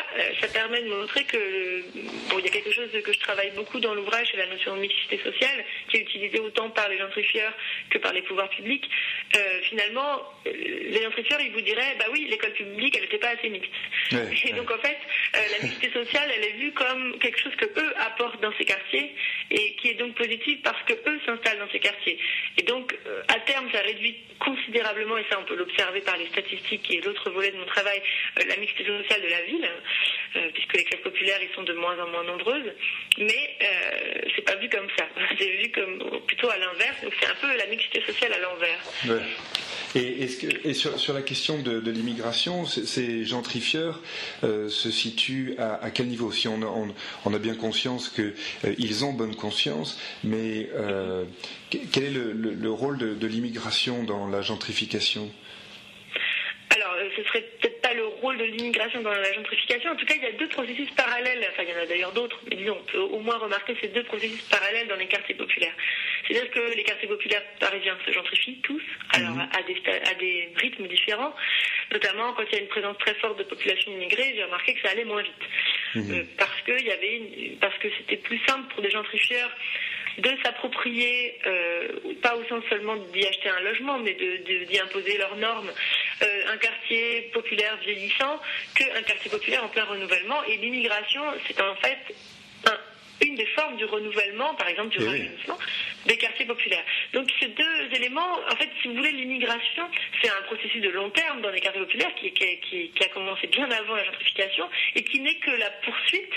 Speaker 2: ça permet de montrer que, bon, il y a quelque chose que je travaille beaucoup dans l'ouvrage, c'est la notion de mixité sociale, qui est utilisée autant par les gentrifieurs que par les pouvoirs publics. Euh, finalement, euh, les gentrifieurs, ils vous diraient, bah oui, l'école publique, elle n'était pas assez mixte. et donc, en fait, la mixité sociale, elle est vue comme quelque chose que eux apportent dans ces quartiers, et qui est donc positive parce que eux s'installent dans ces quartiers. Et donc, à terme, ça réduit considérablement, et ça on peut l'observer par les statistiques, qui est l'autre volet de mon travail, la mixité sociale de la ville, euh, puisque les classes populaires ils sont de moins en moins nombreuses, mais euh, c'est pas vu comme ça, c'est vu comme plutôt à l'inverse, donc c'est un peu la mixité sociale à l'envers.
Speaker 1: Et, sur, la question de, l'immigration, ces gentrifieurs euh, se situent à, quel niveau? Si on a, bien conscience qu'ils ont bonne conscience, mais quel est le, rôle de l'immigration dans la gentrification?
Speaker 2: Alors, euh, ce serait peut-être le rôle de l'immigration dans la gentrification. En tout cas, il y a deux processus parallèles. Enfin, il y en a d'ailleurs d'autres, mais disons, on peut au moins remarquer ces deux processus parallèles dans les quartiers populaires. C'est-à-dire que les quartiers populaires parisiens se gentrifient tous, alors mhm. à, des, à des rythmes différents. Notamment quand il y a une présence très forte de population immigrée, j'ai remarqué que ça allait moins vite. Mhm. Euh, parce que y avait parce que c'était plus simple pour des gentrifieurs de s'approprier, euh, pas au sens seulement d'y acheter un logement, mais d'y imposer leurs normes, euh, un quartier populaire vieillissant qu'un quartier populaire en plein renouvellement. Et l'immigration, c'est en fait une des formes du renouvellement, par exemple du rajeunissement, des quartiers populaires. Donc ces deux éléments, en fait, si vous voulez, l'immigration, c'est un processus de long terme dans les quartiers populaires qui, qui, a commencé bien avant la gentrification et qui n'est que la poursuite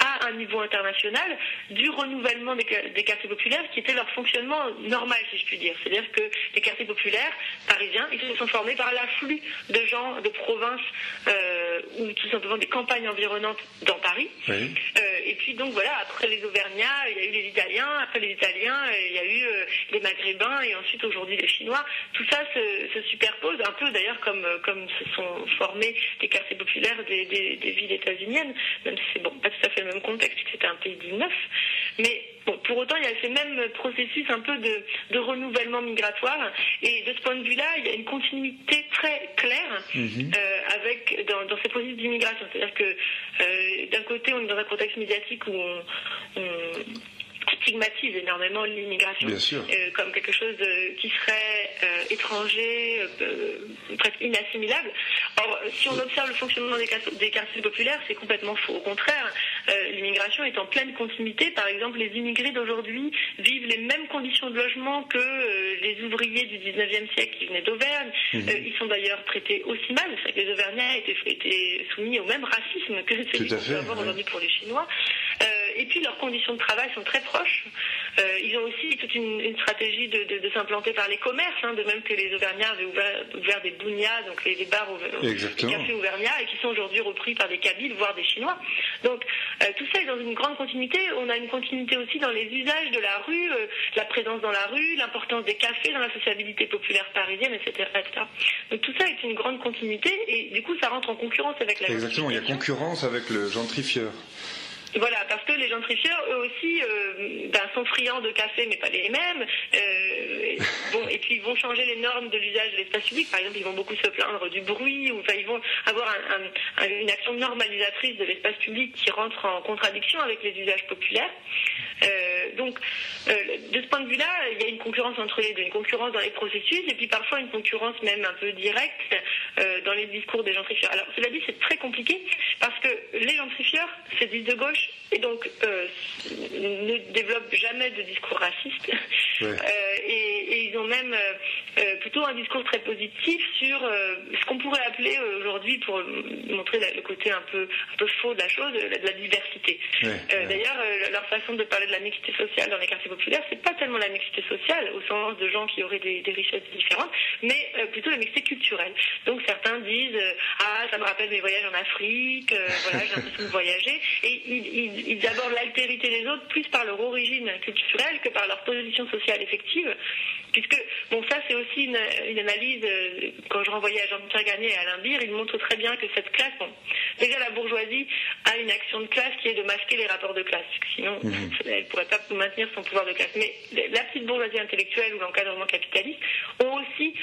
Speaker 2: à un niveau international du renouvellement des, quartiers populaires qui était leur fonctionnement normal, si je puis dire. C'est-à-dire que les quartiers populaires parisiens, ils se sont formés par l'afflux de gens de province euh, ou tout simplement des campagnes environnantes dans Paris. Euh, et puis donc voilà, après les Auvergnats, il y a eu les Italiens, après les Italiens, il y a eu euh, les Maghrébins et ensuite aujourd'hui les Chinois. Tout ça se, superpose un peu d'ailleurs comme, comme se sont formés les quartiers populaires des, villes états-uniennes, même si c'est bon, pas tout à fait le même contexte, c'était un pays du neuf. Mais pour autant, il y a ces mêmes processus un peu de, renouvellement migratoire. Et de ce point de vue-là, il y a une continuité très claire mhm. euh, avec dans, ces processus d'immigration. C'est-à-dire que euh, d'un côté, on est dans un contexte médiatique où on stigmatise énormément l'immigration euh, comme quelque chose qui serait euh, étranger, euh, presque inassimilable. Or, si on observe le fonctionnement des, des quartiers populaires, c'est complètement faux. Au contraire, l'immigration est en pleine continuité. Par exemple, les immigrés d'aujourd'hui vivent les mêmes conditions de logement que les ouvriers du 19e siècle qui venaient d'Auvergne. Mhm. ils sont d'ailleurs traités aussi mal. C'est que les Auvergnats étaient, soumis au même racisme que celui qu'on peut avoir aujourd'hui pour les Chinois. Et puis leurs conditions de travail sont très proches. Euh, ils ont aussi toute une, stratégie de, s'implanter par les commerces, hein, de même que les Auvergnats avaient ouvert, des bougnats, donc les, bars, les cafés Auvergnats, et qui sont aujourd'hui repris par des Kabyles, voire des Chinois. Donc euh, tout ça est dans une grande continuité. On a une continuité aussi dans les usages de la rue, euh, la présence dans la rue, l'importance des cafés dans la sociabilité populaire parisienne, etc., Donc tout ça est une grande continuité, et du coup ça rentre en concurrence avec la
Speaker 1: Exactement, il y a concurrence avec le gentrifieur.
Speaker 2: Voilà, parce que les gentrifieurs, eux aussi, euh, ben, sont friands de café, mais pas les mêmes. Euh, et puis ils vont changer les normes de l'usage de l'espace public. Par exemple, ils vont beaucoup se plaindre du bruit, ou enfin, ils vont avoir une action normalisatrice de l'espace public qui rentre en contradiction avec les usages populaires. Euh, donc, de ce point de vue-là, il y a une concurrence entre les deux, une concurrence dans les processus, et puis parfois une concurrence même un peu directe dans les discours des gentrifieurs. Alors, cela dit, c'est très compliqué, parce que les gentrifieurs, c'est du de gauche et donc euh, ne développent jamais de discours racistes. Euh, et, ils ont même euh, plutôt un discours très positif sur ce qu'on pourrait appeler aujourd'hui, pour montrer le côté un peu, un peu faux de la chose, de la diversité. D'ailleurs, leur façon de parler de la mixité sociale dans les quartiers populaires, c'est pas tellement la mixité sociale au sens de gens qui auraient des, richesses différentes, mais plutôt la mixité culturelle. Donc certains disent ah ça me rappelle mes voyages en Afrique, voilà j'ai l'impression de voyager, et ils, abordent l'altérité des autres plus par leur origine culturelle que par leur position sociale effective. Puisque, bon, ça c'est aussi une, analyse, euh, quand je renvoyais à Jean-Pierre Garnier et à Alain Beer, il montre très bien que cette classe, bon, déjà la bourgeoisie a une action de classe qui est de masquer les rapports de classe, sinon mhm. elle ne pourrait pas maintenir son pouvoir de classe. Mais la petite bourgeoisie intellectuelle ou l'encadrement capitaliste ont aussi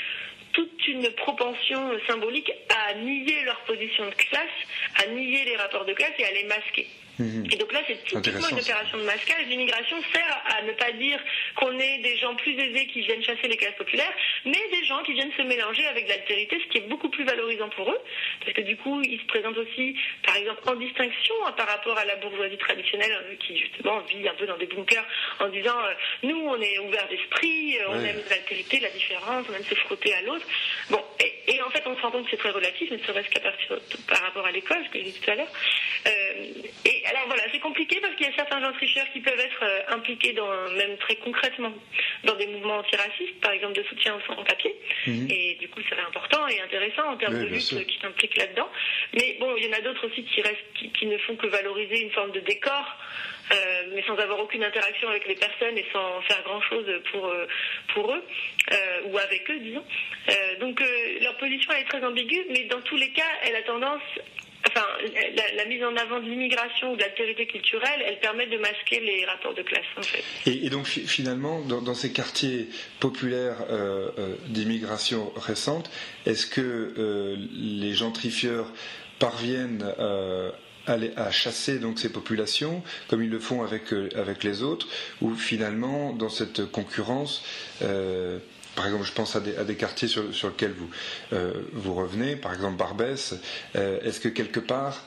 Speaker 2: toute une propension symbolique à nier leur position de classe, à nier les rapports de classe et à les masquer. Mhm. Et donc là, c'est typiquement une opération de masquage. L'immigration sert à ne pas dire qu'on est des gens plus aisés qui viennent chasser les classes populaires, mais des gens qui viennent se mélanger avec l'altérité, ce qui est beaucoup plus valorisant pour eux, parce que du coup, ils se présentent aussi, par exemple, en distinction hein, par rapport à la bourgeoisie traditionnelle, hein, qui justement vit un peu dans des bunkers en disant euh, nous, on est ouvert d'esprit, euh, on aime l'altérité, la différence, on aime se frotter à l'autre. Bon, et, en fait, on se rend compte que c'est très relatif, ne serait-ce qu'à partir par rapport à l'école, ce que j'ai dit tout à l'heure. Euh, et alors voilà, c'est compliqué parce qu'il y a certains gentrifieurs qui peuvent être euh, impliqués dans, même très concrètement dans des mouvements antiracistes, par exemple de soutien aux sans-papiers. Mhm. Et du coup, c'est important et intéressant en termes de lutte qui s'impliquent là-dedans. Mais bon, il y en a d'autres aussi qui, restent, qui, ne font que valoriser une forme de décor. Euh, mais sans avoir aucune interaction avec les personnes et sans faire grand-chose pour, euh, pour eux, ou avec eux, disons. donc leur position elle est très ambiguë, mais dans tous les cas, elle a tendance enfin, la, mise en avant de l'immigration ou de l'altérité culturelle, elle permet de masquer les rapports de classe, en fait.
Speaker 1: Et, donc, finalement, dans, ces quartiers populaires euh, euh, d'immigration récente, est-ce que euh, les gentrifieurs parviennent à, chasser donc ces populations comme ils le font avec, avec les autres, ou finalement, dans cette concurrence, par exemple, je pense à des, quartiers sur, lesquels vous, euh, vous revenez, par exemple Barbès. Euh, est-ce que quelque part,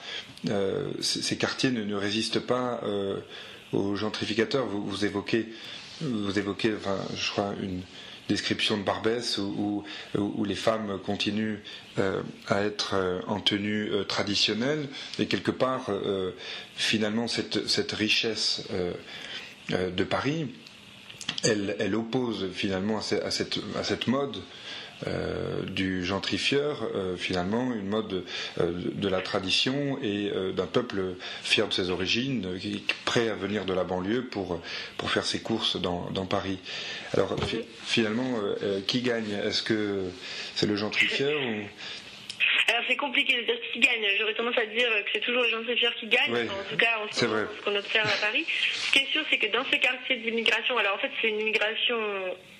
Speaker 1: euh, ces, quartiers ne, résistent pas aux gentrificateurs? Vous, évoquez, vous évoquez enfin, je crois, une, description de Barbès où, les femmes continuent à être en tenue traditionnelle et quelque part finalement cette richesse de Paris elle, oppose finalement à, cette, mode euh, du gentrifieur, euh, finalement, une mode euh, de la tradition et d'un peuple fier de ses origines, qui prêt à venir de la banlieue pour, faire ses courses dans, Paris. Alors, finalement, qui gagne? Est-ce que c'est le gentrifieur ou
Speaker 2: c'est compliqué de dire qui gagne. J'aurais tendance à dire que c'est toujours les gentrifieurs qui gagnent. En tout cas, en ce, qu'on observe à Paris. Ce qui est sûr, c'est que dans ces quartiers d'immigration, alors en fait c'est une immigration,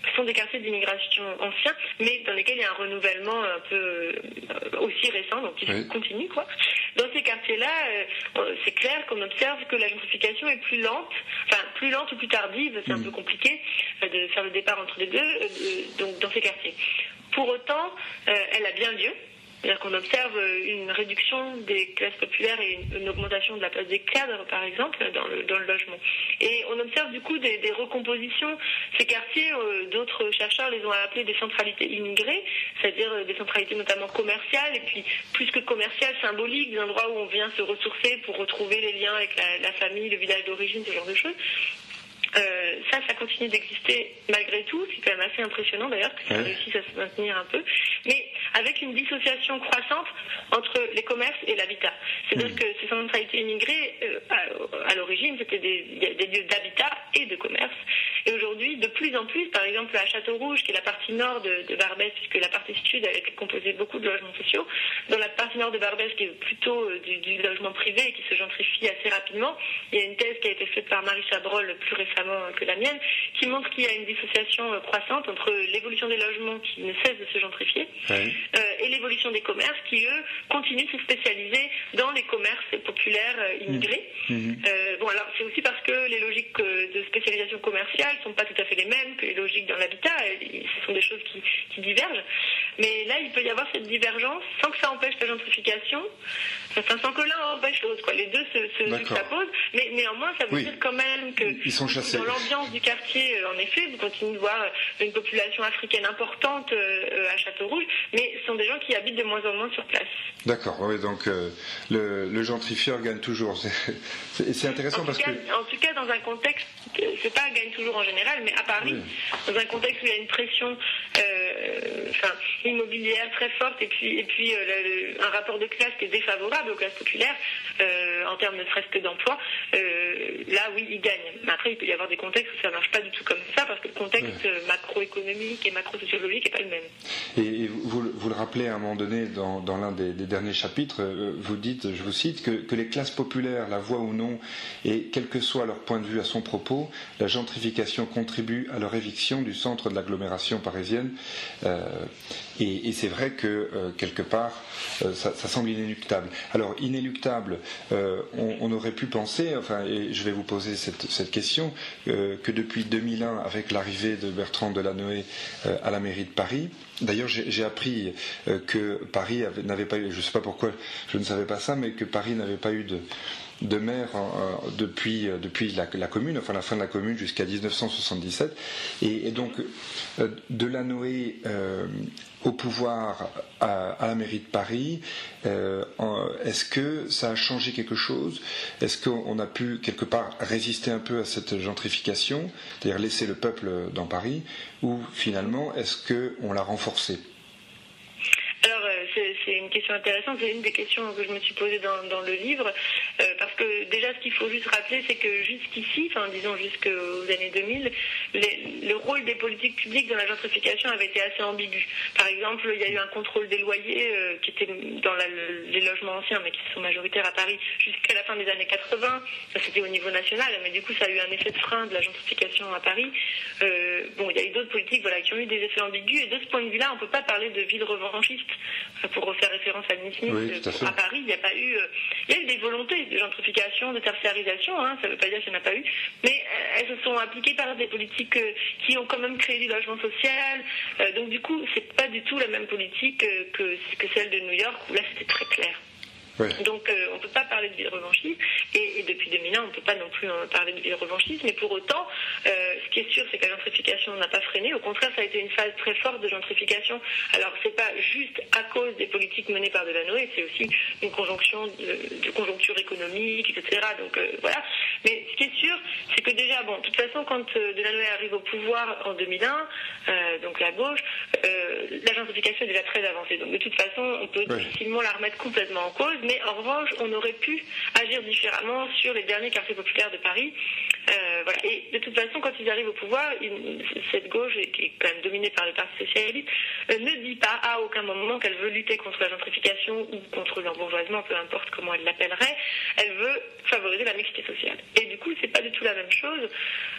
Speaker 2: ce sont des quartiers d'immigration anciens, mais dans lesquels il y a un renouvellement un peu euh, aussi récent, donc qui continue quoi. Dans ces quartiers-là, euh, c'est clair qu'on observe que la gentrification est plus lente, enfin plus lente ou plus tardive, c'est un mm. peu compliqué euh, de faire le départ entre les deux, donc dans ces quartiers. Pour autant, elle a bien lieu. C'est-à-dire qu'on observe euh, une réduction des classes populaires et une, augmentation de la place des cadres, par exemple, dans le, logement. Et on observe du coup des, recompositions. Ces quartiers, euh, d'autres chercheurs les ont appelés des centralités immigrées, c'est-à-dire euh, des centralités notamment commerciales, et puis plus que commerciales, symboliques, des endroits où on vient se ressourcer pour retrouver les liens avec la famille, le village d'origine, ce genre de choses. Euh, ça, ça continue d'exister malgré tout. C'est quand même assez impressionnant d'ailleurs que ça réussisse à se maintenir un peu. Mais avec une dissociation croissante entre les commerces et l'habitat. C'est-à-dire hmm. que ces centralités immigrées, euh, à, l'origine, c'était des, des, lieux d'habitat et de commerce. Et aujourd'hui, de plus en plus, par exemple à Château-Rouge, qui est la partie nord de, Barbès, puisque la partie sud elle est composée de beaucoup de logements sociaux, dans la partie nord de Barbès, qui est plutôt euh, du, logement privé et qui se gentrifie assez rapidement, il y a une thèse qui a été faite par Marie Chabrol plus récemment que la mienne, qui montre qu'il y a une dissociation euh, croissante entre l'évolution des logements qui ne cessent de se gentrifier et l'évolution des commerces qui, eux, continuent de se spécialiser dans les commerces populaires immigrés. Mmh. Mmh. bon, alors c'est aussi parce que les logiques de spécialisation commerciale ne sont pas tout à fait les mêmes que les logiques dans l'habitat. Ce sont des choses qui, divergent. Mais là, il peut y avoir cette divergence sans que ça empêche la gentrification, enfin, sans que l'un empêche l'autre. Les deux se, se Mais néanmoins, ça veut dire quand même que dans l'ambiance du quartier, euh, en effet, vous continuez de voir une population africaine importante euh, à Château-Rouge, mais ce sont des gens qui habitent de moins en moins sur place.
Speaker 1: D'accord, oui, donc euh, le, gentrifieur gagne toujours. C'est intéressant parce que.
Speaker 2: En tout cas, dans un contexte, c'est pas gagne toujours en général, mais à Paris, dans un contexte où il y a une pression euh, immobilière très forte et puis, et puis euh, un rapport de classe qui est défavorable aux classes populaires euh, en termes de serait-ce que d'emploi, là oui, il gagne. Mais après, il peut y avoir des contextes où ça ne marche pas du tout comme ça parce que le contexte macroéconomique et macro-sociologique n'est pas le même.
Speaker 1: Et, vous, vous, le rappelez à un moment donné dans, dans l'un des, derniers chapitres, vous dites, je vous cite, que, que les classes populaires, la voient ou non, et quel que soit leur point de vue à son propos, la gentrification contribue à leur éviction du centre de l'agglomération parisienne. Euh, et, c'est vrai que euh, quelque part, euh, ça, semble inéluctable. Alors inéluctable, on, aurait pu penser, enfin, et je vais vous poser cette, question, que depuis 2001, avec l'arrivée de Bertrand Delanoë à la mairie de Paris, D'ailleurs, j'ai appris que Paris n'avait pas eu, je ne sais pas pourquoi je ne savais pas ça, mais que Paris n'avait pas eu de, de maire euh, depuis, euh, depuis la, commune, enfin la fin de la commune jusqu'à 1977. Et, donc, euh, de la Noé au pouvoir à, la mairie de Paris, est-ce que ça a changé quelque chose? Est-ce qu'on a pu quelque part résister un peu à cette gentrification, c'est-à-dire laisser le peuple dans Paris, ou finalement est-ce qu'on l'a renforcé?
Speaker 2: C'est une question intéressante. C'est une des questions que je me suis posée dans, le livre. Euh, parce que déjà, ce qu'il faut juste rappeler, c'est que jusqu'ici, enfin disons jusqu'aux années 2000, le rôle des politiques publiques dans la gentrification avait été assez ambigu. Par exemple, il y a eu un contrôle des loyers euh, qui était dans les logements anciens, mais qui sont majoritaires à Paris, jusqu'à la fin des années 80. Ça, c'était au niveau national, mais du coup, ça a eu un effet de frein de la gentrification à Paris. Euh, bon, il y a eu d'autres politiques qui ont eu des effets ambigus, et de ce point de vue-là, on ne peut pas parler de ville revanchiste pour refaire référence à Nice, à, Paris, il n'y a pas eu, euh, il y a eu des volontés de gentrification, de tertiarisation, hein, ça ne veut pas dire qu'il n'y en a pas eu, mais euh, elles se sont appliquées par des politiques euh, qui ont quand même créé du logement social. donc du coup, c'est pas du tout la même politique que, que celle de New York où là c'était très clair. Donc on ne peut pas parler de ville revanchisme, et, depuis 2001, on ne peut pas non plus parler de ville revanchisme, mais pour autant, ce qui est sûr, c'est que la gentrification n'a pas freiné, au contraire, ça a été une phase très forte de gentrification. Alors c'est pas juste à cause des politiques menées par Delanoë, c'est aussi une conjonction de, conjoncture économique, etc. Donc voilà. Mais ce qui est sûr, c'est que déjà, bon, de toute façon, quand Delanoë arrive au pouvoir en 2001, donc la gauche, la gentrification est déjà très avancée. Donc de toute façon, on peut difficilement la remettre complètement en cause, mais en revanche, on aurait pu agir différemment sur les derniers quartiers populaires de Paris. Euh, voilà. Et de toute façon, quand ils arrivent au pouvoir, cette gauche, qui est quand même dominée par le Parti socialiste, euh, ne dit pas à aucun moment qu'elle veut lutter contre la gentrification ou contre l'embourgeoisement, peu importe comment elle l'appellerait. Elle veut favoriser la mixité sociale. Et du coup, c'est pas du tout la même chose.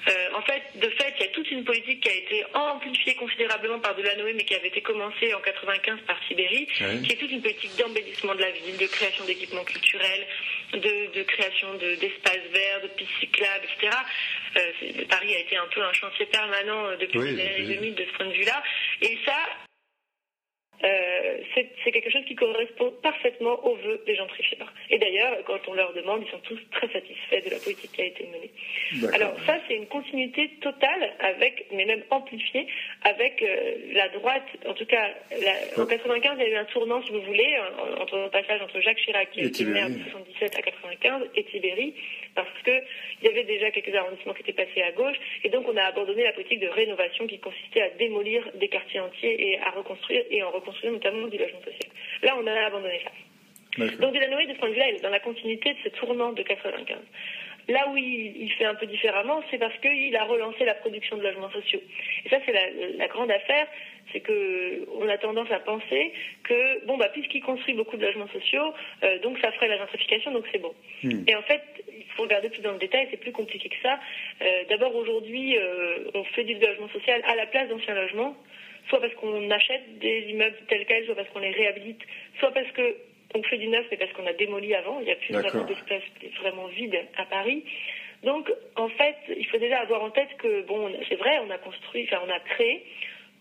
Speaker 2: Euh, en fait, de fait, il y a toute une politique qui a été amplifiée considérablement par Delanoë, mais qui avait été commencée en 95 par Sibérie, qui est toute une politique d'embellissement de la ville, de création d'équipements culturels, de, création d'espaces verts, de pistes cyclables, etc. Euh, Paris a été un peu un chantier permanent euh, depuis les années 2000 de ce point de vue-là. Et ça, euh, c'est quelque chose qui correspond parfaitement aux vœux des gentrifieurs. Et d'ailleurs, quand on leur demande, ils sont tous très satisfaits de la politique qui a été menée. Alors ça, c'est une continuité totale, avec, mais même amplifiée, avec euh, la droite. En tout cas, en 95, il y a eu un tournant, si vous voulez, entre le passage entre Jacques Chirac, qui était maire de 77 à 95, et Tibéri, parce qu'il y avait déjà quelques arrondissements qui étaient passés à gauche, et donc on a abandonné la politique de rénovation qui consistait à démolir des quartiers entiers et à reconstruire, et en reconstruire notamment du logement social. Là, on a abandonné ça. Donc Delanoë, de ce point de vue-là, il est dans la continuité de ce tournant de 95. Là où il, fait un peu différemment, c'est parce qu'il a relancé la production de logements sociaux. Et ça, c'est la, grande affaire, c'est qu'on a tendance à penser que, bon, bah, puisqu'il construit beaucoup de logements sociaux, euh, donc ça ferait la gentrification, donc c'est bon. Hmm. Et en fait, il faut regarder plus dans le détail, c'est plus compliqué que ça. Euh, d'abord, aujourd'hui, euh, on fait du logement social à la place d'anciens logements, soit parce qu'on achète des immeubles tels quels, soit parce qu'on les réhabilite, soit parce que on fait du neuf, mais parce qu'on a démoli avant. Il n'y a plus vraiment d'espace vraiment vide à Paris. Donc, en fait, il faut déjà avoir en tête que, bon, c'est vrai, on a construit, enfin, on a créé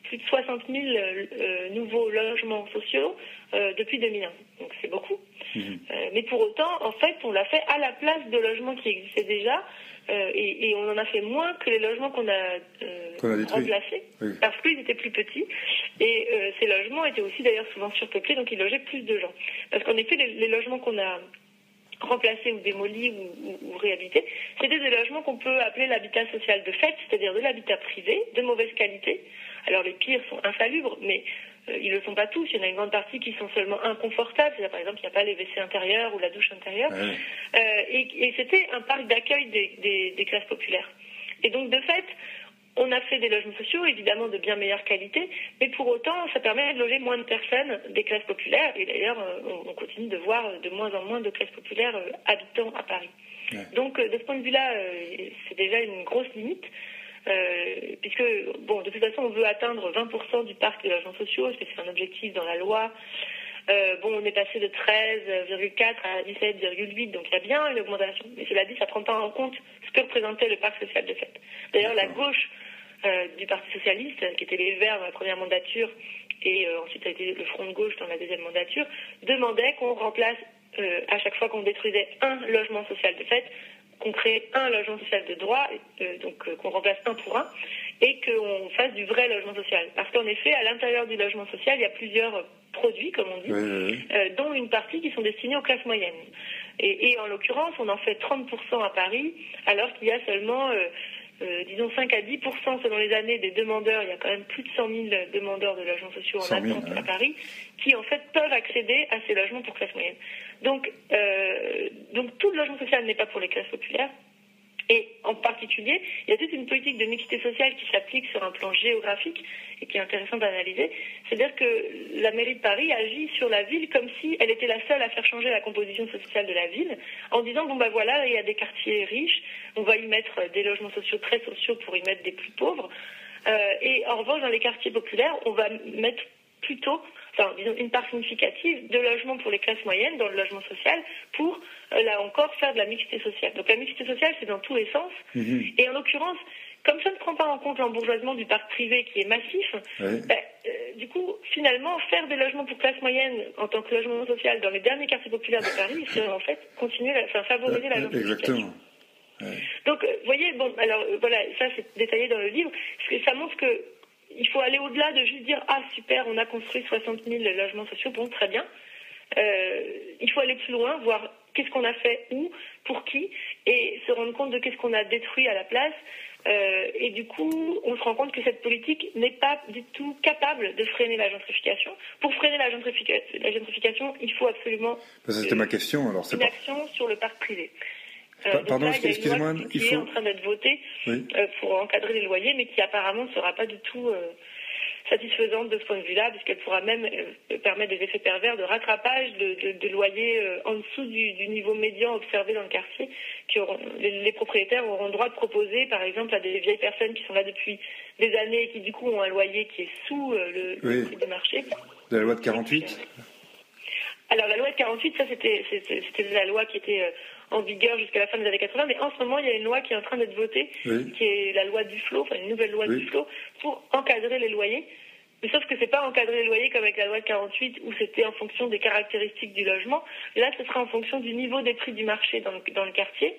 Speaker 2: plus de 60 000 euh, nouveaux logements sociaux euh, depuis 2001. Donc, c'est beaucoup. Mhm. Euh, mais pour autant, en fait, on l'a fait à la place de logements qui existaient déjà. Et, on en a fait moins que les logements qu'on a, remplacés, parce qu'ils étaient plus petits. Et ces logements étaient aussi d'ailleurs souvent surpeuplés, donc ils logeaient plus de gens. Parce qu'en effet, les, logements qu'on a remplacés ou démolis ou, ou réhabilités, c'était des logements qu'on peut appeler l'habitat social de fait, c'est-à-dire de l'habitat privé, de mauvaise qualité. Alors les pires sont insalubres, mais euh, ils ne le sont pas tous. Il y en a une grande partie qui sont seulement inconfortables. par exemple, il n'y a pas les WC intérieurs ou la douche intérieure. Euh, et, c'était un parc d'accueil des, classes populaires. Et donc, de fait, on a fait des logements sociaux, évidemment de bien meilleure qualité, mais pour autant, ça permet de loger moins de personnes des classes populaires. Et d'ailleurs, euh, on, continue de voir de moins en moins de classes populaires habitant à Paris. Donc, de ce point de vue-là, c'est déjà une grosse limite. Euh, puisque, bon, de toute façon, on veut atteindre 20% du parc de logements sociaux, c'est un objectif dans la loi. Euh, bon, on est passé de 13,4 à 17,8, donc il y a bien une augmentation. Mais cela dit, ça ne prend pas en compte ce que représentait le parc social de fait. D'ailleurs, la gauche euh, du Parti socialiste, qui était les Verts dans la première mandature, et ensuite a été le Front de gauche dans la deuxième mandature, demandait qu'on remplace à chaque fois qu'on détruisait un logement social de fait qu'on crée un logement social de droit, euh, donc euh, qu'on remplace un pour un, et qu'on fasse du vrai logement social. Parce qu'en effet, à l'intérieur du logement social, il y a plusieurs produits, comme on dit, euh, dont une partie qui sont destinés aux classes moyennes. Et, et en l'occurrence, on en fait 30% à Paris, alors qu'il y a seulement euh, disons 5 à 10% selon les années des demandeurs, il y a quand même plus de 100 000 demandeurs de logements sociaux en attente à Paris, qui en fait peuvent accéder à ces logements pour classe moyenne. Donc, euh, donc tout le logement social n'est pas pour les classes populaires, et en particulier, il y a toute une politique de mixité sociale qui s'applique sur un plan géographique et qui est intéressant d'analyser. C'est-à-dire que la mairie de Paris agit sur la ville comme si elle était la seule à faire changer la composition sociale de la ville, en disant bon ben voilà, il y a des quartiers riches, on va y mettre des logements sociaux très sociaux pour y mettre des plus pauvres. Euh, et en revanche, dans les quartiers populaires, on va mettre plutôt enfin, disons, une part significative de logements pour les classes moyennes dans le logement social pour, euh, là encore, faire de la mixité sociale. Donc la mixité sociale, c'est dans tous les sens. Mhm. Et en l'occurrence, comme ça ne prend pas en compte l'embourgeoisement du parc privé qui est massif, ben, euh, du coup, finalement, faire des logements pour classe moyenne en tant que logement social dans les derniers quartiers populaires de Paris, c'est en fait continuer, enfin, favoriser la gentrification. Exactement. Donc, vous voyez, bon, alors voilà, ça c'est détaillé dans le livre, parce que ça montre que il faut aller au-delà de juste dire ah super, on a construit 60 000 logements sociaux, bon très bien. Euh, il faut aller plus loin, voir qu'est-ce qu'on a fait où, pour qui, et se rendre compte de qu'est-ce qu'on a détruit à la place. Euh, et du coup, on se rend compte que cette politique n'est pas du tout capable de freiner la gentrification. Pour freiner la gentrification, il faut absolument
Speaker 1: c'était ma question, alors,
Speaker 2: une action sur le parc privé.
Speaker 1: Euh, pardon, excusez-moi,
Speaker 2: il faut... est en train d'être votée euh, pour encadrer les loyers, mais qui apparemment ne sera pas du tout euh, satisfaisante de ce point de vue-là, puisqu'elle pourra même permettre des effets pervers de rattrapage de, loyers en dessous du, niveau médian observé dans le quartier. Qui auront, les, propriétaires auront le droit de proposer, par exemple, à des vieilles personnes qui sont là depuis des années et qui du coup ont un loyer qui est sous le, prix du marché.
Speaker 1: De la loi de 48
Speaker 2: alors la loi de 48, ça c'était la loi qui était en vigueur jusqu'à la fin des années 80, mais en ce moment, il y a une loi qui est en train d'être votée, qui est la loi du flot, enfin une nouvelle loi du flot, pour encadrer les loyers. Mais sauf que c'est pas encadrer les loyers comme avec la loi de 48 où c'était en fonction des caractéristiques du logement. Là, ce sera en fonction du niveau des prix du marché dans le, dans le quartier.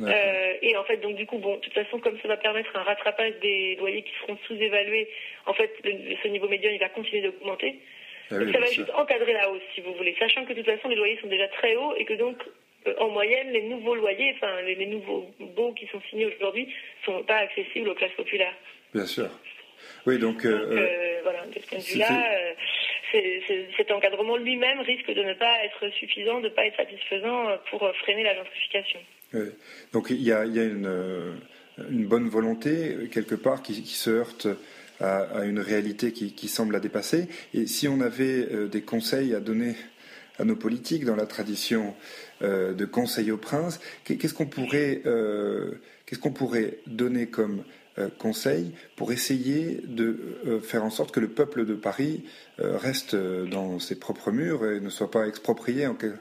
Speaker 2: Euh, et en fait, donc du coup, bon, de toute façon, comme ça va permettre un rattrapage des loyers qui seront sous-évalués, en fait, ce niveau médian, il va continuer d'augmenter. Ah ça va juste encadrer la hausse, si vous voulez, sachant que de toute façon, les loyers sont déjà très hauts et que donc en moyenne, les nouveaux loyers, enfin les, nouveaux baux qui sont signés aujourd'hui, ne sont pas accessibles aux classes populaires.
Speaker 1: Bien sûr. Oui, donc. Euh,
Speaker 2: euh, voilà, de ce point de vue-là, cet encadrement lui-même risque de ne pas être suffisant, de ne pas être satisfaisant pour freiner la gentrification.
Speaker 1: Oui. Donc il y a, une, bonne volonté, quelque part, qui, se heurte à, une réalité qui, qui, semble la dépasser. Et si on avait des conseils à donner à nos politiques dans la tradition euh, de conseil au prince. Qu'est-ce qu'on pourrait, euh, qu'est-ce qu'on pourrait donner comme euh, conseil pour essayer de faire en sorte que le peuple de Paris reste dans ses propres murs et ne soit pas exproprié en quelque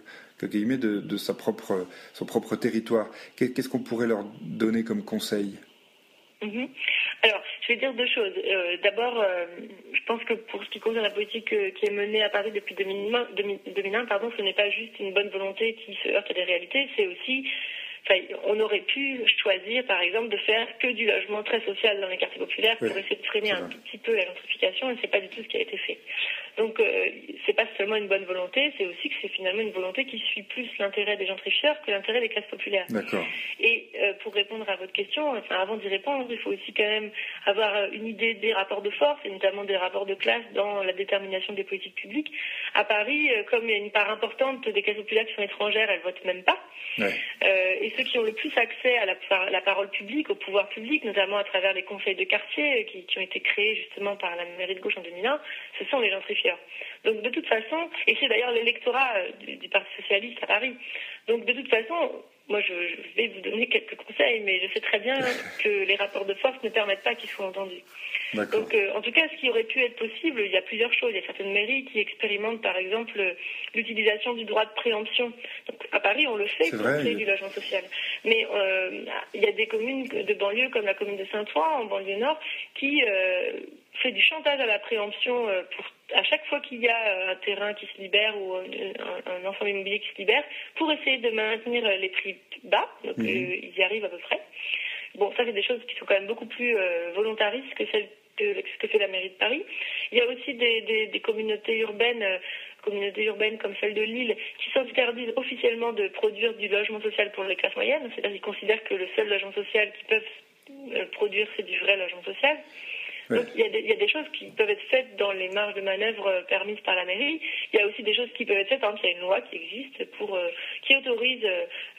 Speaker 1: de, son propre territoire? Qu'est-ce qu'on pourrait leur donner comme conseil?
Speaker 2: Mm-hmm. Alors, je vais dire deux choses. Euh, d'abord, euh, je pense que pour ce qui concerne la politique euh, qui est menée à Paris depuis 2001, pardon, ce n'est pas juste une bonne volonté qui se heurte à des réalités, c'est aussi on aurait pu choisir, par exemple, de faire que du logement très social dans les quartiers populaires pour essayer de freiner un tout petit peu la gentrification, et c'est pas du tout ce qui a été fait. Donc, euh, c'est pas seulement une bonne volonté, c'est aussi que c'est finalement une volonté qui suit plus l'intérêt des gentrifieurs que l'intérêt des classes populaires. Et euh, pour répondre à votre question, enfin, avant d'y répondre, il faut aussi quand même avoir une idée des rapports de force, et notamment des rapports de classe dans la détermination des politiques publiques. À Paris, euh, comme il y a une part importante des classes populaires qui sont étrangères, elles votent même pas. et ceux qui ont le plus accès à la, parole publique, au pouvoir public, notamment à travers les conseils de quartier qui, ont été créés justement par la mairie de gauche en 2001, ce sont les gentrifieurs. Donc de toute façon, et c'est d'ailleurs l'électorat euh, du, Parti socialiste à Paris. Donc de toute façon, moi je, vais vous donner quelques conseils, mais je sais très bien que les rapports de force ne permettent pas qu'ils soient entendus. Donc, euh, en tout cas, ce qui aurait pu être possible, il y a plusieurs choses. Il y a certaines mairies qui expérimentent, par exemple, l'utilisation du droit de préemption. Donc, à Paris, on le fait pour créer du logement social. Mais euh, il y a des communes de banlieue, comme la commune de Saint-Ouen, en banlieue nord, qui euh, fait du chantage à la préemption pour à chaque fois qu'il y a un terrain qui se libère ou un, ensemble immobilier qui se libère, pour essayer de maintenir les prix bas. Donc, mhm. ils y arrivent à peu près. Bon, ça, c'est des choses qui sont quand même beaucoup plus volontaristes que celles que, ce que fait la mairie de Paris. Il y a aussi des, communautés urbaines euh, communautés urbaines comme celle de Lille, qui s'interdisent officiellement de produire du logement social pour les classes moyennes. C'est-à-dire qu'ils considèrent que le seul logement social qu'ils peuvent euh, produire, c'est du vrai logement social. Il y, a des, choses qui peuvent être faites dans les marges de manœuvre euh, permises par la mairie. Il y a aussi des choses qui peuvent être faites. Par exemple, il y a une loi qui existe pour qui autorise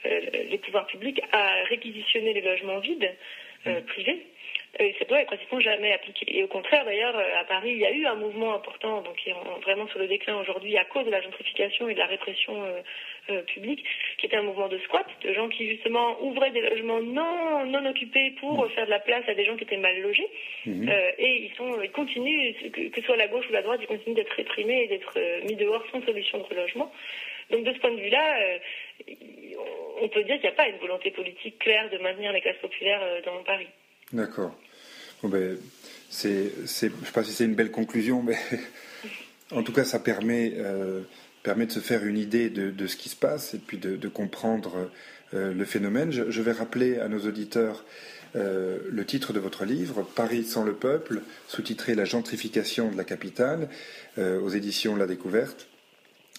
Speaker 2: les pouvoirs publics à réquisitionner les logements vides mmh. privés euh, cette loi est pratiquement jamais appliquée. Et au contraire, d'ailleurs, euh, à Paris, il y a eu un mouvement important, donc qui est vraiment sur le déclin aujourd'hui à cause de la gentrification et de la répression euh, publique, qui était un mouvement de squat, de gens qui justement ouvraient des logements non, non occupés pour mmh. faire de la place à des gens qui étaient mal logés. Mmh. et ils, sont, ils continuent, que, ce soit la gauche ou la droite, ils continuent d'être réprimés et d'être mis dehors sans solution de relogement. Donc de ce point de vue-là, on peut dire qu'il n'y a pas une volonté politique claire de maintenir les classes populaires dans Paris.
Speaker 1: D'accord. ben, c'est, je ne sais pas si c'est une belle conclusion, mais en tout cas, ça permet, euh, permet de se faire une idée de, ce qui se passe et puis de, comprendre euh, le phénomène. Je, vais rappeler à nos auditeurs euh, le titre de votre livre, Paris sans le peuple, sous-titré La gentrification de la capitale, aux éditions La Découverte.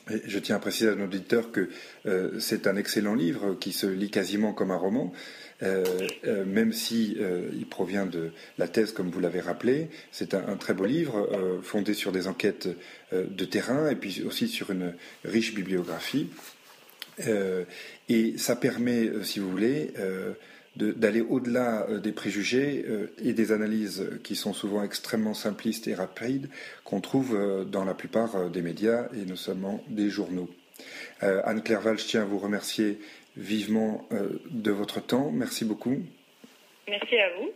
Speaker 1: Je tiens à préciser à nos auditeurs que c'est un excellent livre qui se lit quasiment comme un roman. Euh, euh, même si euh, il provient de la thèse, comme vous l'avez rappelé. C'est un, très beau livre fondé sur des enquêtes de terrain et puis aussi sur une riche bibliographie. et ça permet, si vous voulez, d'aller au-delà des préjugés et des analyses qui sont souvent extrêmement simplistes et rapides qu'on trouve dans la plupart des médias et notamment des journaux. Anne-Claire je tiens à vous remercier vivement euh, de votre temps. Merci beaucoup.
Speaker 2: Merci à vous.